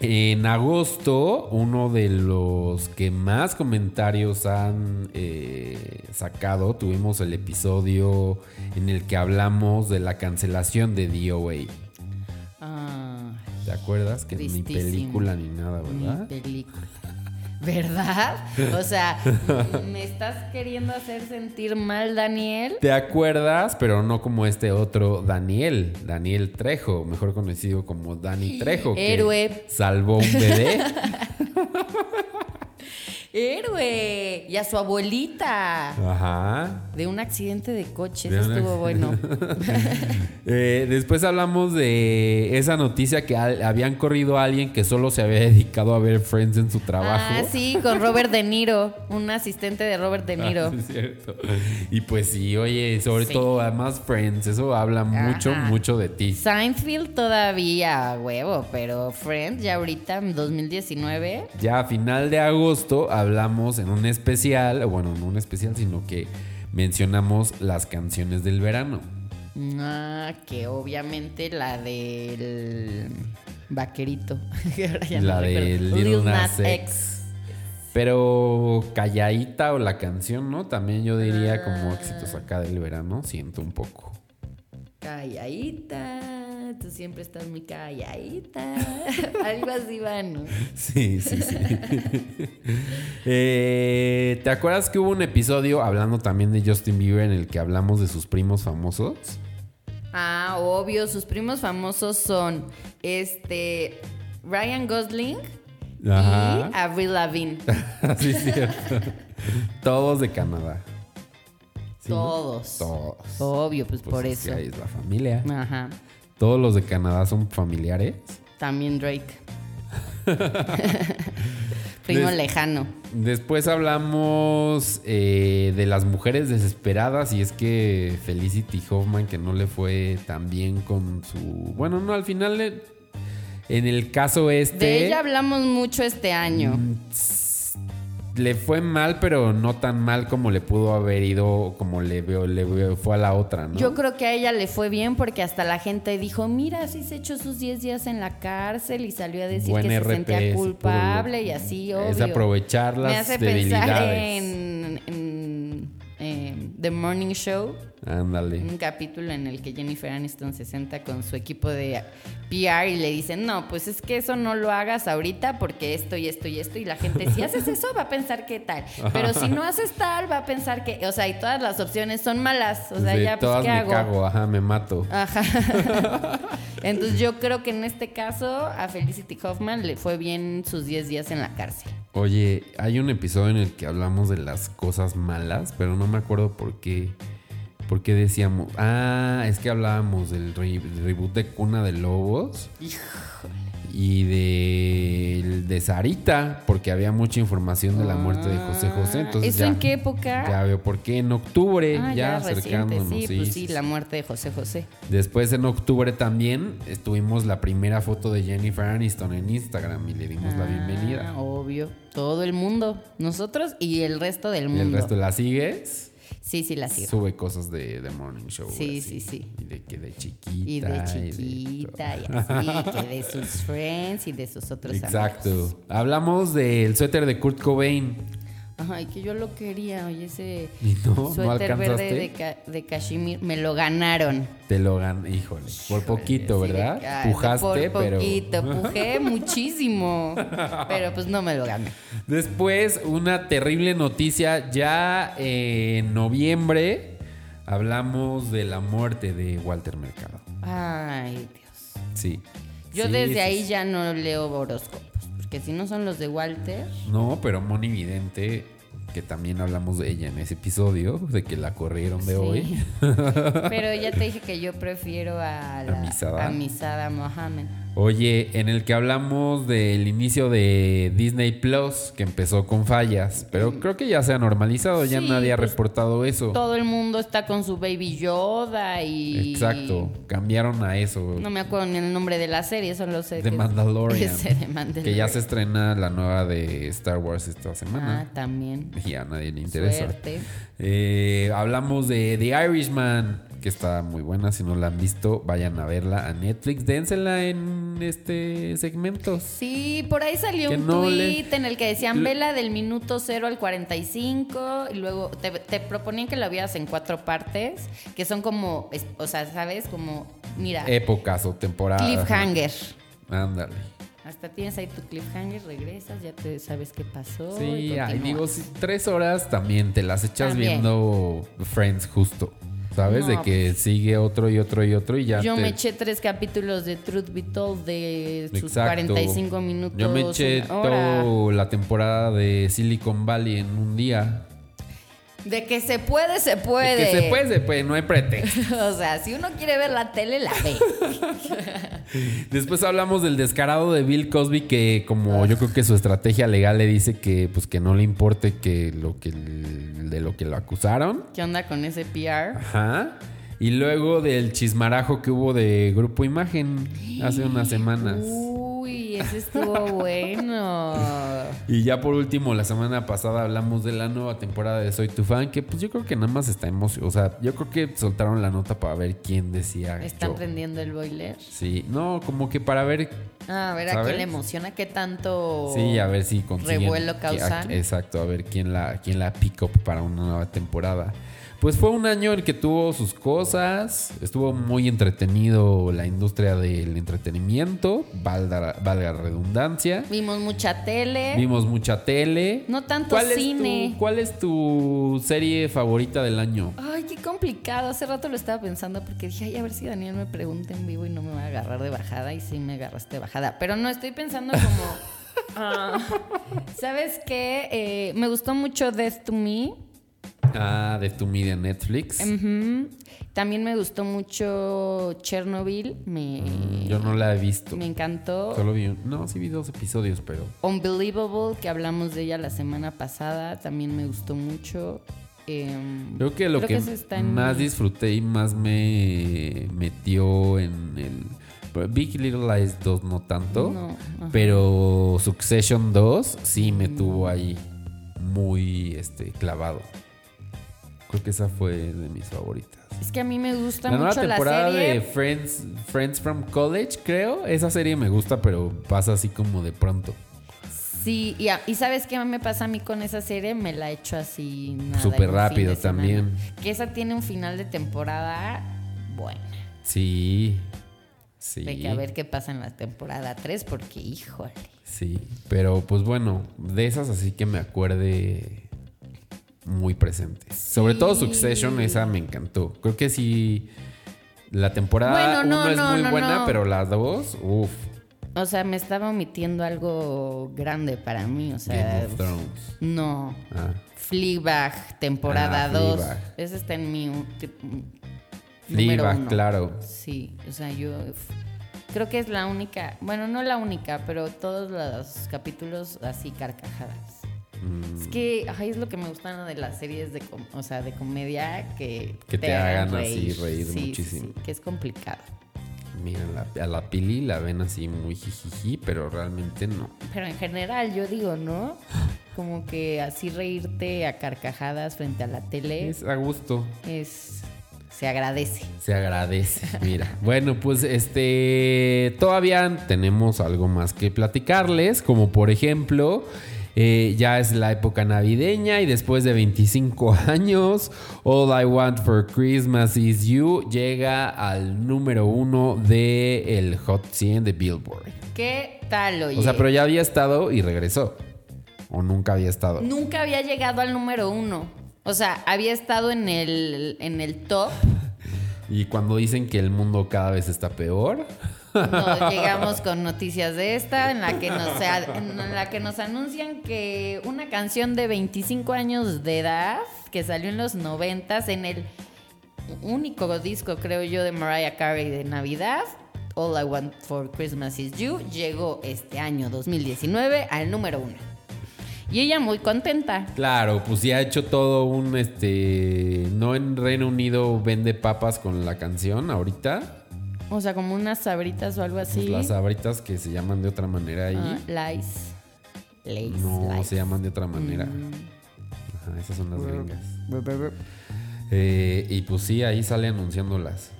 En agosto, uno de los que más comentarios han eh, sacado, tuvimos el episodio en el que hablamos de la cancelación de DOA. Ah, ¿Te acuerdas? Que ni película ni nada, ¿verdad? película. ¿Verdad? O sea, ¿me estás queriendo hacer sentir mal, Daniel? ¿Te acuerdas? Pero no como este otro Daniel, Daniel Trejo, mejor conocido como Dani Trejo. que Héroe. salvó un bebé. Héroe. Y a su abuelita. Ajá. De un accidente de coche. De Eso estuvo bueno. Eh, después hablamos de esa noticia que habían corrido a alguien que solo se había dedicado a ver Friends en su trabajo. Ah, sí, con Robert De Niro. Un asistente de Robert De Niro. Ah, sí, es cierto. Y pues sí, oye, sobre Sí. todo además Friends, eso habla mucho, mucho de ti. Seinfeld todavía, huevo, pero Friends ya ahorita en 2019. Ya a final de agosto hablamos en un especial, bueno, no un especial, sino que mencionamos las canciones del verano. Ah, que obviamente la del vaquerito. ya no La de recuerdo. Lil Nas X. Pero calladita o la canción, ¿no? También yo diría como éxitos acá del verano, siento un poco. Calladita, tú siempre estás muy calladita. Algo así va, ¿no? Sí, sí, sí. Eh, ¿Te acuerdas que hubo un episodio hablando también de Justin Bieber en el que hablamos de sus primos famosos? Ah, obvio, sus primos famosos son este Ryan Gosling Ajá. y Avril Lavigne. sí, cierto. Todos de Canadá. Sí, ¿no? Todos. Todos. Obvio, pues, Pues por es que eso. ahí es la familia. Ajá. Todos los de Canadá son familiares. También Drake. Primo Des- lejano. Después hablamos eh, de las mujeres desesperadas y es que Felicity Hoffman que no le fue tan bien con su... Bueno, no, al final en el caso este... De ella hablamos mucho este año. Mm, le fue mal, pero no tan mal como le pudo haber ido, como le, veo, le fue a la otra, ¿no? Yo creo que a ella le fue bien porque hasta la gente dijo, mira, sí se echó sus 10 días en la cárcel y salió a decir Buen que RP, se sentía culpable y así, Es obvio. aprovechar las Me hace debilidades. pensar en, en, eh, The Morning Show, Ándale. un capítulo en el que Jennifer Aniston se sienta con su equipo de PR y le dicen, no, pues es que eso no lo hagas ahorita porque esto y esto y esto y la gente si haces eso va a pensar que tal, pero si no haces tal va a pensar que, o sea, y todas las opciones son malas, o sea, ya pues todas qué me hago. cago, ajá, me mato. Ajá. Entonces yo creo que en este caso a Felicity Hoffman le fue bien sus 10 días en la cárcel. Oye, hay un episodio en el que hablamos de las cosas malas, pero no me acuerdo por qué. ¿Por qué decíamos? Ah, es que hablábamos del re- reboot de Cuna de Lobos. Y de, de Sarita, porque había mucha información de la muerte de José José. Entonces ¿Eso ya, en qué época? Ya veo por qué. En octubre, Ah, ya, reciente, acercándonos. Sí, sí, pues sí, la muerte de José José. Después en octubre también estuvimos la primera foto de Jennifer Aniston en Instagram y le dimos la bienvenida. Ah, obvio. Todo el mundo. Nosotros y el resto del Y mundo. el resto la sigues. Sí, sí, la sigo. Sube cosas de The Morning Show. Sí, así. sí, sí. Y de que de chiquita. Y de chiquita y así, que de sus friends y de sus otros amigos. Exacto. Hablamos del suéter de Kurt Cobain. Ay, que yo lo quería, oye, ese ¿Y no? ¿No suéter alcanzaste? verde de, ca- de cashmere, me lo ganaron. Te lo gané, híjole. Por poquito, Sí, ¿verdad? ay, Pujaste, por pero. poquito, pujé muchísimo, pero pues no me lo gané. Después, una terrible noticia. Ya en noviembre hablamos de la muerte de Walter Mercado. Ay, Dios. Sí. Yo Sí, desde sí, ahí sí. ya no leo horóscopos, porque si no son los de Walter, No, pero Moni Vidente, que también hablamos de ella en ese episodio, de que la corrieron de Sí. hoy. pero ya te dije que yo prefiero a la A Misada. a Misada Mohamed. Oye, en el que hablamos del inicio de Disney Plus, que empezó con fallas, pero creo que ya se ha normalizado, ya nadie ha pues, reportado eso. Todo el mundo está con su Baby Yoda y Exacto, cambiaron a eso. No me acuerdo ni el nombre de la serie, solo sé The Mandalorian. Ese de Mandalorian. Que ya se estrena la nueva de Star Wars esta Ah, semana. también. Y a nadie le interesa. Suerte. Eh, hablamos de The Irishman, que está muy buena. Si no la han visto, vayan a verla a Netflix. Dénsela en este segmento. Sí, por ahí salió Que un no tweet le- en el que decían vela del minuto 0 al 45 y luego te, te proponían que la vieras en cuatro partes, que son como, o sea, ¿sabes? Como, mira, Épocas o temporadas. cliffhanger. Ándale. Hasta tienes ahí tu cliffhanger, regresas, ya te sabes qué pasó. y Sí, ay, digo, si tres horas también te las echas También. viendo Friends justo. ¿Sabes? No, de que sigue otro y otro y otro y ya Yo te- me eché tres capítulos de Truth Be Told de sus Exacto. 45 minutos. Yo me eché toda la temporada de Silicon Valley en un día. De que se puede, se puede. Que se puede, se puede, no hay pretexto. o sea, si uno quiere ver la tele, la ve. Después hablamos del descarado de Bill Cosby que como yo creo que su estrategia legal le dice que pues que no le importe que lo que de lo que lo acusaron. ¿Qué onda con ese PR? Ajá. Y luego del chismarajo que hubo de Grupo Imagen hace unas semanas. Uy, ese estuvo bueno. Y ya por último, la semana pasada hablamos de la nueva temporada de Soy tu fan, que pues yo creo que nada más está emocionado. O sea, yo creo que soltaron la nota para ver quién decía. ¿Están yo. prendiendo el boiler? Sí, no, como que para ver. Ah, a ver a quién le emociona, qué tanto. Sí, a ver si consiguen. Revuelo causan. exacto, a ver quién la, quién la pick up para una nueva temporada. Pues fue un año en que tuvo sus cosas, estuvo muy entretenido la industria del entretenimiento, valga, valga la redundancia. Vimos mucha tele. Vimos mucha tele. No tanto ¿Cuál es cine. tu- ¿Cuál es tu serie favorita del año? Ay, qué complicado. Hace rato lo estaba pensando porque dije, ay, a ver si Daniel me pregunta en vivo y no me va a agarrar de bajada. Y sí me agarraste de bajada. Pero no, estoy pensando como. ah, ¿Sabes qué? Eh, me gustó mucho Death to Me. Ah, de tu media Netflix. También me gustó mucho Chernobyl. Me, Mm, Yo no la he visto. me encantó. Solo vi, un- no, sí vi dos episodios, pero Unbelievable, que hablamos de ella la semana pasada. También me gustó mucho. Em, creo que lo que, en más disfruté y más me metió en el Big Little Lies 2 no tanto, No, pero Succession 2 sí me tuvo ahí muy este clavado. Creo que esa fue de mis favoritas. Es que a mí me gusta La nueva mucho la temporada serie. de Friends, Friends from College, creo. Esa serie me gusta, pero pasa así como de pronto. Sí, y, a- y ¿sabes qué me pasa a mí con esa serie? Me la he hecho así nada, Súper rápido también. Que esa tiene un final de temporada buena. Sí. Sí. De que a ver qué pasa en la temporada 3, porque híjole. Sí. Pero pues bueno, de esas así que me acuerde muy presentes. Sobre todo. Succession, esa me encantó. Creo que sí. La temporada Bueno, 1 no, es no, muy no, buena, pero la 2, uff. O sea, me estaba omitiendo algo grande para mí. O sea, Game of Thrones. no. Ah. Fleabag, temporada Ah, 2. Fleabag. Ese está en mi número Fleabag, uno. claro. Sí, o sea, yo creo que es la única, bueno, no la única, pero todos los capítulos así carcajadas. Mm, Es que ay, es lo que me gusta de las series de, com- o sea, de comedia que, Que te hagan así reír muchísimo. que es complicado. Mira, la- a la Pili la ven así muy jijiji, pero realmente no. Pero en general, yo digo, ¿no? Como que así reírte a carcajadas frente a la tele Es a gusto. es se agradece. Se agradece. Mira. bueno, pues este. Todavía tenemos algo más que platicarles. Como por ejemplo. Eh, ya es la época navideña y después de 25 años, All I Want for Christmas Is You llega al número uno del el Hot 100 de Billboard. ¿Qué tal, oye? O sea, pero ya había estado y regresó. O nunca había estado. Nunca había llegado al número uno. O sea, había estado en el, en el top. Y cuando dicen que el mundo cada vez está peor. Nos llegamos con noticias de esta, en la que nos, en la que nos anuncian que una canción de 25 años de edad, que salió en los 90 en el único disco, creo yo, de Mariah Carey de Navidad, All I Want for Christmas Is You, llegó este año 2019 al número uno. Y ella muy contenta. Claro, pues ya ha hecho todo un este. No en Reino Unido vende papas con la canción ahorita. O sea, como unas sabritas o algo Pues así. las sabritas que se llaman de otra manera ahí. Ah, Lice. Lace, no, lice. se llaman de otra manera. Mm. Ajá, esas son las gringas. Eh, y pues sí, ahí sale anunciándolas.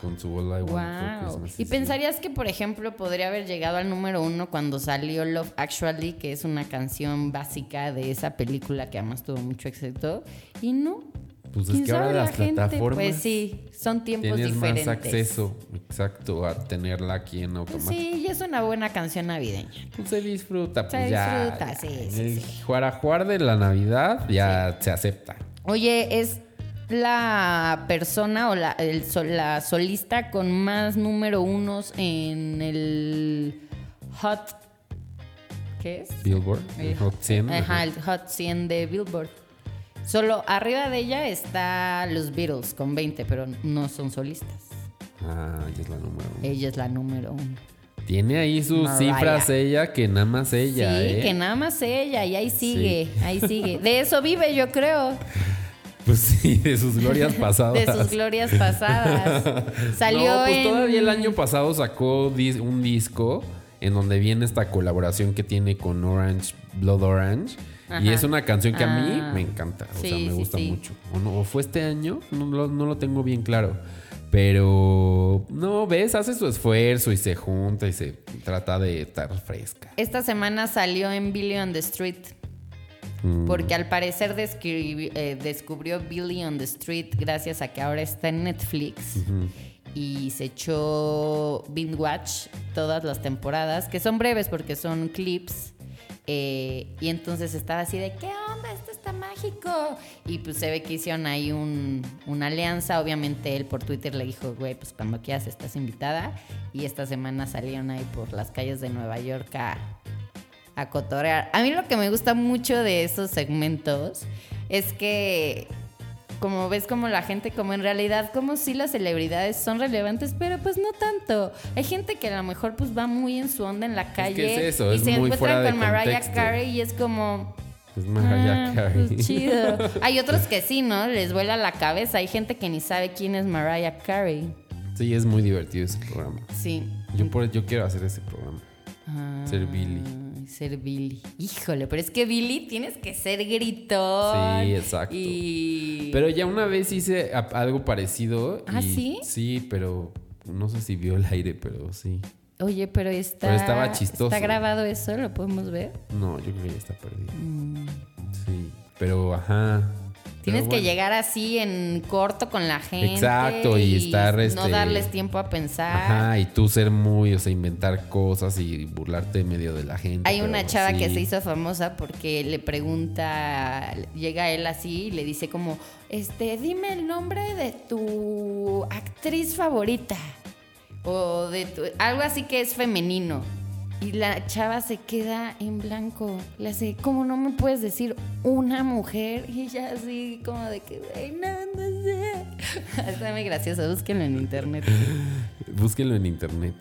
Con su Want for Wow. Christmas ¿Y pensarías que, por ejemplo, podría haber llegado al número uno cuando salió Love Actually, que es una canción básica de esa película que además tuvo mucho éxito? Y no. Pues es ¿Quién que ahora la las gente? plataformas Pues sí, son tiempos tienes diferentes. más acceso, exacto, a tenerla aquí en Pues automático. sí, y es una buena canción navideña. Pues se disfruta, pues Se ya. disfruta, sí, sí, El sí. Jugar de la Navidad ya se acepta. Oye, es la persona o la, el la solista con más número unos en el Hot. ¿Qué es? Billboard, el Hot 100. Ajá, el Hot 100 de Billboard. Solo arriba de ella está los Beatles con 20, pero no son solistas. Ah, ella es la número uno. Ella es la número uno. Tiene ahí sus Mariah. cifras ella, que nada más ella, sí, ¿eh? que nada más ella, y ahí sigue, ahí sigue. De eso vive, yo creo. Pues sí, de sus glorias pasadas. De sus glorias pasadas. Salió no, pues en- todavía el año pasado sacó un disco en donde viene esta colaboración que tiene con Orange, Blood Orange. Y es una canción que a mí Ah. me encanta. O sea, me gusta sí. mucho. O, no, o fue este año, no, lo- no lo tengo bien claro. Pero, no, ves, hace su esfuerzo y se junta y se trata de estar fresca. Esta semana salió en Billy on the Street. Mm. Porque al parecer eh, descubrió Billy on the Street gracias a que ahora está en Netflix. Y se echó Binge Watch todas las temporadas, que son breves porque son clips. Eh, y entonces estaba así de, ¿qué onda? Esto está mágico. Y pues se ve que hicieron ahí un- una alianza. Obviamente él por Twitter le dijo, güey, pues cuando quieras estás invitada. Y esta semana salieron ahí por las calles de Nueva York a, a cotorear. A mí lo que me gusta mucho de esos segmentos es que como ves como la gente como en realidad como si las celebridades son relevantes pero pues no tanto hay gente que a lo mejor pues va muy en su onda en la calle es eso, y es se de con Mariah. Carey y es como Es Mariah ah, Carey. pues chido hay otros que sí no les vuela la cabeza hay gente que ni sabe quién es Mariah Carey Sí, es muy divertido ese programa. sí Yo, por, yo quiero hacer ese programa. Ah, Ser Billy. Ser Billy. Híjole, pero es que Billy tienes que ser gritón. Sí, exacto. Y. Pero ya una vez hice algo parecido. ¿Ah, y- sí? Sí, pero no sé si vio el aire, pero sí. Oye, pero está. Pero estaba chistoso. ¿Está grabado eso? ¿Lo podemos ver? No, yo creo que ya está perdido. Sí, pero ajá. Tienes que llegar así en corto con la gente. Exacto, y estar, No este- darles tiempo a pensar. Ajá, y tú ser muy, o sea, inventar cosas y burlarte medio de la gente. Hay una chava que se hizo famosa porque le pregunta, llega él así y le dice como, este, dime el nombre de tu actriz favorita. O de tu, algo así que es femenino. Y la chava se queda en blanco. Le hace, ¿cómo no me puedes decir una mujer? Y ella así como de que, güey, no, no sé. Está muy gracioso, búsquenlo en internet. Búsquenlo en internet.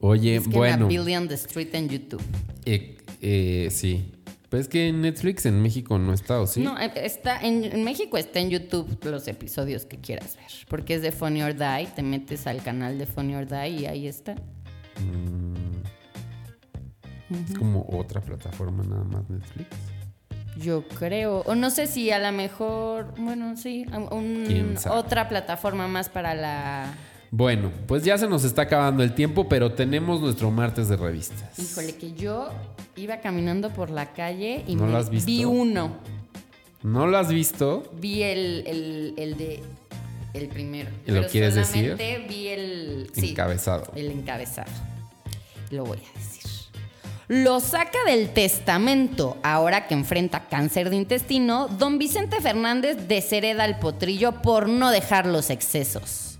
Oye, Busquen bueno. a Billy on the Street en YouTube. eh, eh, sí. Pues es que en Netflix en México no está, ¿o sí? No, eh, está en, en México está en YouTube los episodios que quieras ver. Porque es de Funny or Die. Te metes al canal de Funny or Die y ahí está. Es como otra plataforma nada más Netflix. Yo creo. O no sé si a lo mejor. Bueno, sí. un- otra plataforma más para la. Bueno, pues ya se nos está acabando el tiempo, pero tenemos nuestro martes de revistas. Híjole, que yo iba caminando por la calle y ¿No me lo has visto? vi uno. ¿No lo has visto? Vi el, el, el de. El primero. ¿Y lo Pero quieres decir? solamente vi el. sí, Encabezado. El encabezado. Lo voy a decir. Lo saca del testamento ahora que enfrenta cáncer de intestino. Don Vicente Fernández deshereda el potrillo por no dejar los excesos.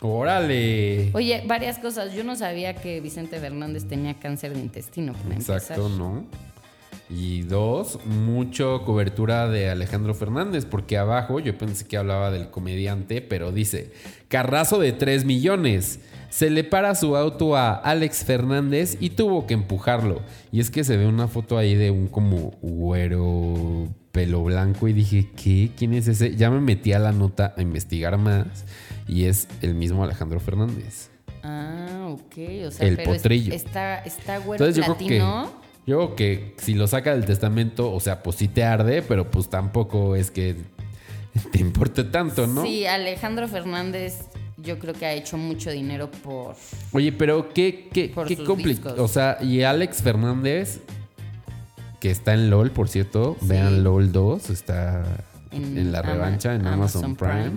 ¡Órale! Oye, varias cosas. Yo no sabía que Vicente Fernández tenía cáncer de intestino. para Exacto, empezar. ¿no? Y dos, mucho cobertura de Alejandro Fernández, porque abajo yo pensé que hablaba del comediante, pero dice, Carrazo de 3 millones. Se le para su auto a Alex Fernández y tuvo que empujarlo. Y es que se ve una foto ahí de un como güero pelo blanco y dije, ¿qué? ¿Quién es ese? Ya me metí a la nota a investigar más y es el mismo Alejandro Fernández. Ah, ok. O sea, El pero es- potrillo. está, está güero Entonces yo creo que yo creo que si lo saca del testamento, o sea, pues sí te arde, pero pues tampoco es que te importe tanto, ¿no? Sí, Alejandro Fernández yo creo que ha hecho mucho dinero por... Oye, pero qué, qué, qué complicado. O sea, y Alex Fernández, que está en LOL, por cierto, Sí. vean LOL 2, está en, en la Ama- revancha en Amazon, Prime.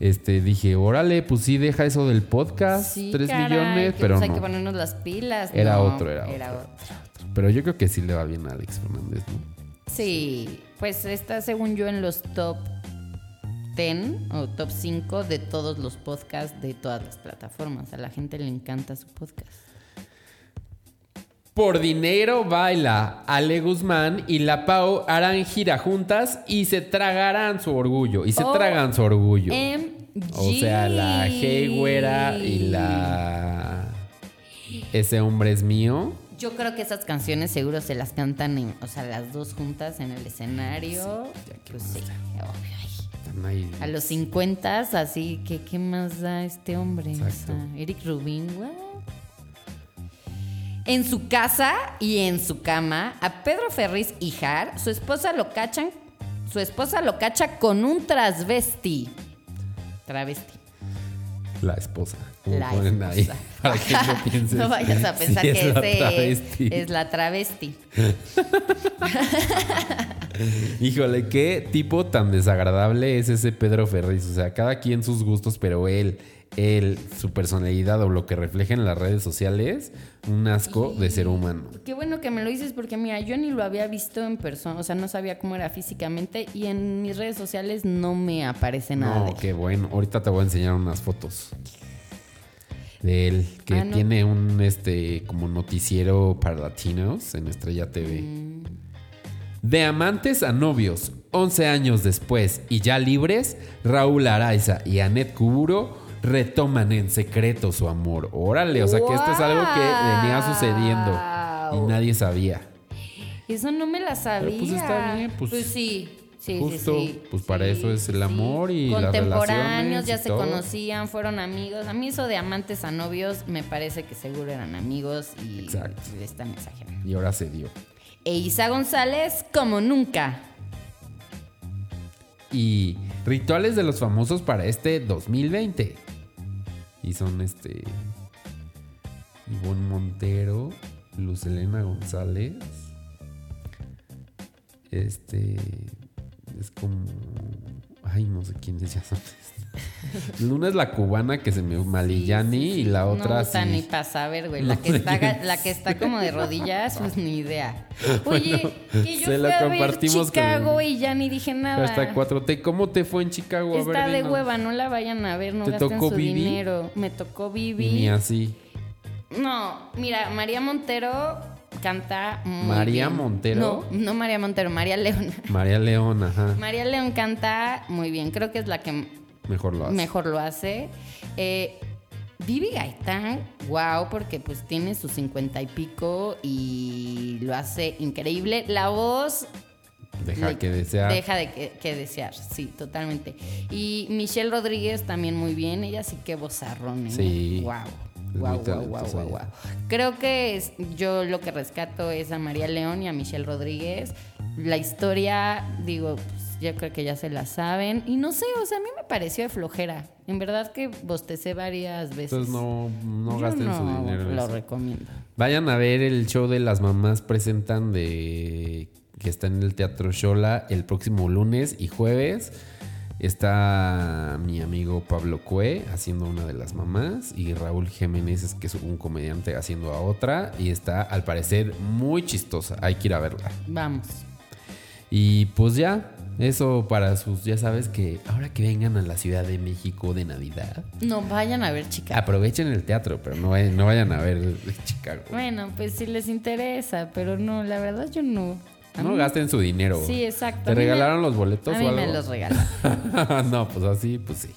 Este, dije, órale, pues sí, deja eso del podcast, Sí, 3 caray, millones, que, pero pues, hay no. que ponernos las pilas. Era No, otro, era, otro. Pero yo creo que sí le va bien a Alex Fernández, ¿no? Sí, pues está según yo en los top 10 o top 5 de todos los podcasts de todas las plataformas. A la gente le encanta su podcast. Por dinero baila Ale Guzmán y la Pau harán gira juntas y se tragarán su orgullo. Y se Oh, tragan su orgullo. O sea, la Hey Güera y la. Ese hombre es mío. Yo creo que esas canciones seguro se las cantan, en, o sea, las dos juntas en el escenario. ya que pues sí, obvio. A los 50, así que ¿qué más da este hombre? O Exacto. sea, Eric Rubin, what? En su casa y en su cama, a Pedro Ferriz Hijar, su esposa lo cachan, su esposa lo cacha con un transvesti. Travesti. La esposa. Como La ponen ahí. esposa. Para que no pienses. No vayas a pensar si que es la ese travesti. es la travesti. Híjole, qué tipo tan desagradable es ese Pedro Ferriz. O sea, cada quien sus gustos, pero él, él, su personalidad o lo que refleja en las redes sociales, un asco de ser humano. Qué bueno que me lo dices porque mira, yo ni lo había visto en persona, o sea, no sabía cómo era físicamente y en mis redes sociales no me aparece nada. de No, él. qué bueno. Ahorita te voy a enseñar unas fotos de él, que Ah, no. tiene un este como noticiero para latinos en Estrella TV. Mm. De amantes a novios, 11 años después y ya libres, Raúl Araiza y Anet Kuburo retoman en secreto su amor. Órale, o sea que esto es algo que venía sucediendo y nadie sabía. Eso no me la sabía. pues, está bien, pues, sí. Sí, justo, sí, sí. pues, para eso es el amor y Contemporáneos, ya y se todo. conocían, fueron amigos. A mí eso de amantes a novios me parece que seguro eran amigos y Exacto. están exagerando. Y ahora se dio. E Isa González como nunca. y rituales de los famosos para este 2020. Y son este Ivonne Montero, Luz Elena González. Este es como ay, no sé quiénes ya son. Una es la cubana que se me Malillani y la otra no, sí. ni para saber, güey. La, No que está, la que está como de rodillas, pues ni idea. Oye, que yo Se fui lo a ver con- Chicago y ya ni dije nada. Hasta 4T. ¿Cómo te fue en Chicago? A ver, Está de hueva, no la vayan a ver, no ¿Te gasten tocó su Vivi? dinero. Me tocó Vivi. ni así. No, mira, María Montero canta muy ¿María bien. Montero? No, no María Montero, María León. María León, ajá. María León canta muy bien, creo que es la que Mejor lo hace. mejor lo hace. Eh, Vivi Gaitán, wow, porque pues tiene sus cincuenta y pico y lo hace increíble. La voz Deja le- que desear. Deja de que, que desear, sí, totalmente. Y Michelle Rodríguez también muy bien, ella sí que vozarrón. ¿eh? Sí. Wow. Wow, wow, wow, wow. Creo que es- yo lo que rescato es a María León y a Michelle Rodríguez. La historia, digo, pues, yo creo que ya se la saben. Y no sé, o sea, a mí me pareció de flojera. En verdad que bostecé varias veces. Entonces no, no gasten su no dinero. en Lo eso. recomiendo. Vayan a ver el show de las mamás presentan de que está en el Teatro Shola el próximo lunes y jueves. Está mi amigo Pablo Cue haciendo una de las mamás y Raúl Jiménez es que es un comediante haciendo a otra y está al parecer muy chistosa. Hay que ir a verla. Vamos. Y pues ya, eso para sus, ya sabes que ahora que vengan a la Ciudad de México de Navidad, No vayan a ver, chicas. aprovechen el teatro, pero no, vayan- no vayan a ver Chicago. Bueno, pues si les interesa, pero no, la verdad yo no. No gasten su dinero. Sí, exacto. ¿Te me- regalaron los boletos A o algo? me los regalaron. no, pues así, pues sí.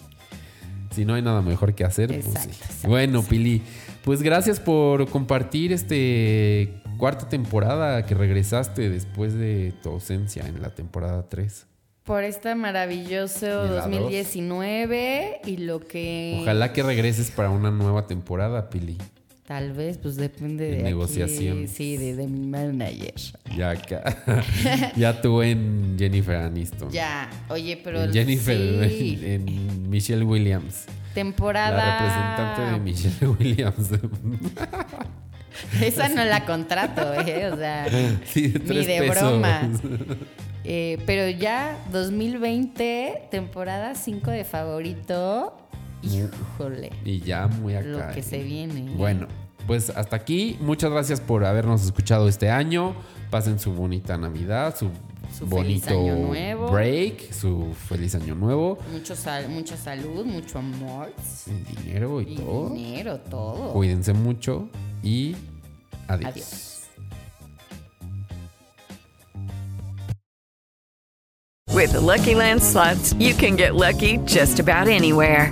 Si no hay nada mejor que hacer, pues sí. exacto, bueno, Pili, pues gracias por compartir este cuarta temporada que regresaste después de tu ausencia en la temporada 3. Por este maravilloso Y la 2019 y lo que... Ojalá que regreses para una nueva temporada, Pili. Tal vez, pues depende En de... aquí, negociación. sí, de, de mi manager. Ya acá. ya tú en Jennifer Aniston. Ya, oye, pero... En Jennifer, sí, en, en Michelle Williams. temporada... La representante de Michelle Williams. Esa no la contrato, ¿eh? O sea, Sí, de ni de pesos. broma. Eh, pero ya 2020, temporada 5 de favorito. Híjole. Y ya muy acá. Lo que ¿eh? se viene. Bueno, pues hasta aquí. Muchas gracias por habernos escuchado este año. Pasen su bonita Navidad, su, Su feliz bonito año nuevo. break, su feliz año nuevo. Mucho sal- mucha salud, mucho amor. Sin dinero y, Y todo. dinero, todo. Cuídense mucho y adiós. Adiós. With the Lucky Land slots, you can get lucky just about anywhere.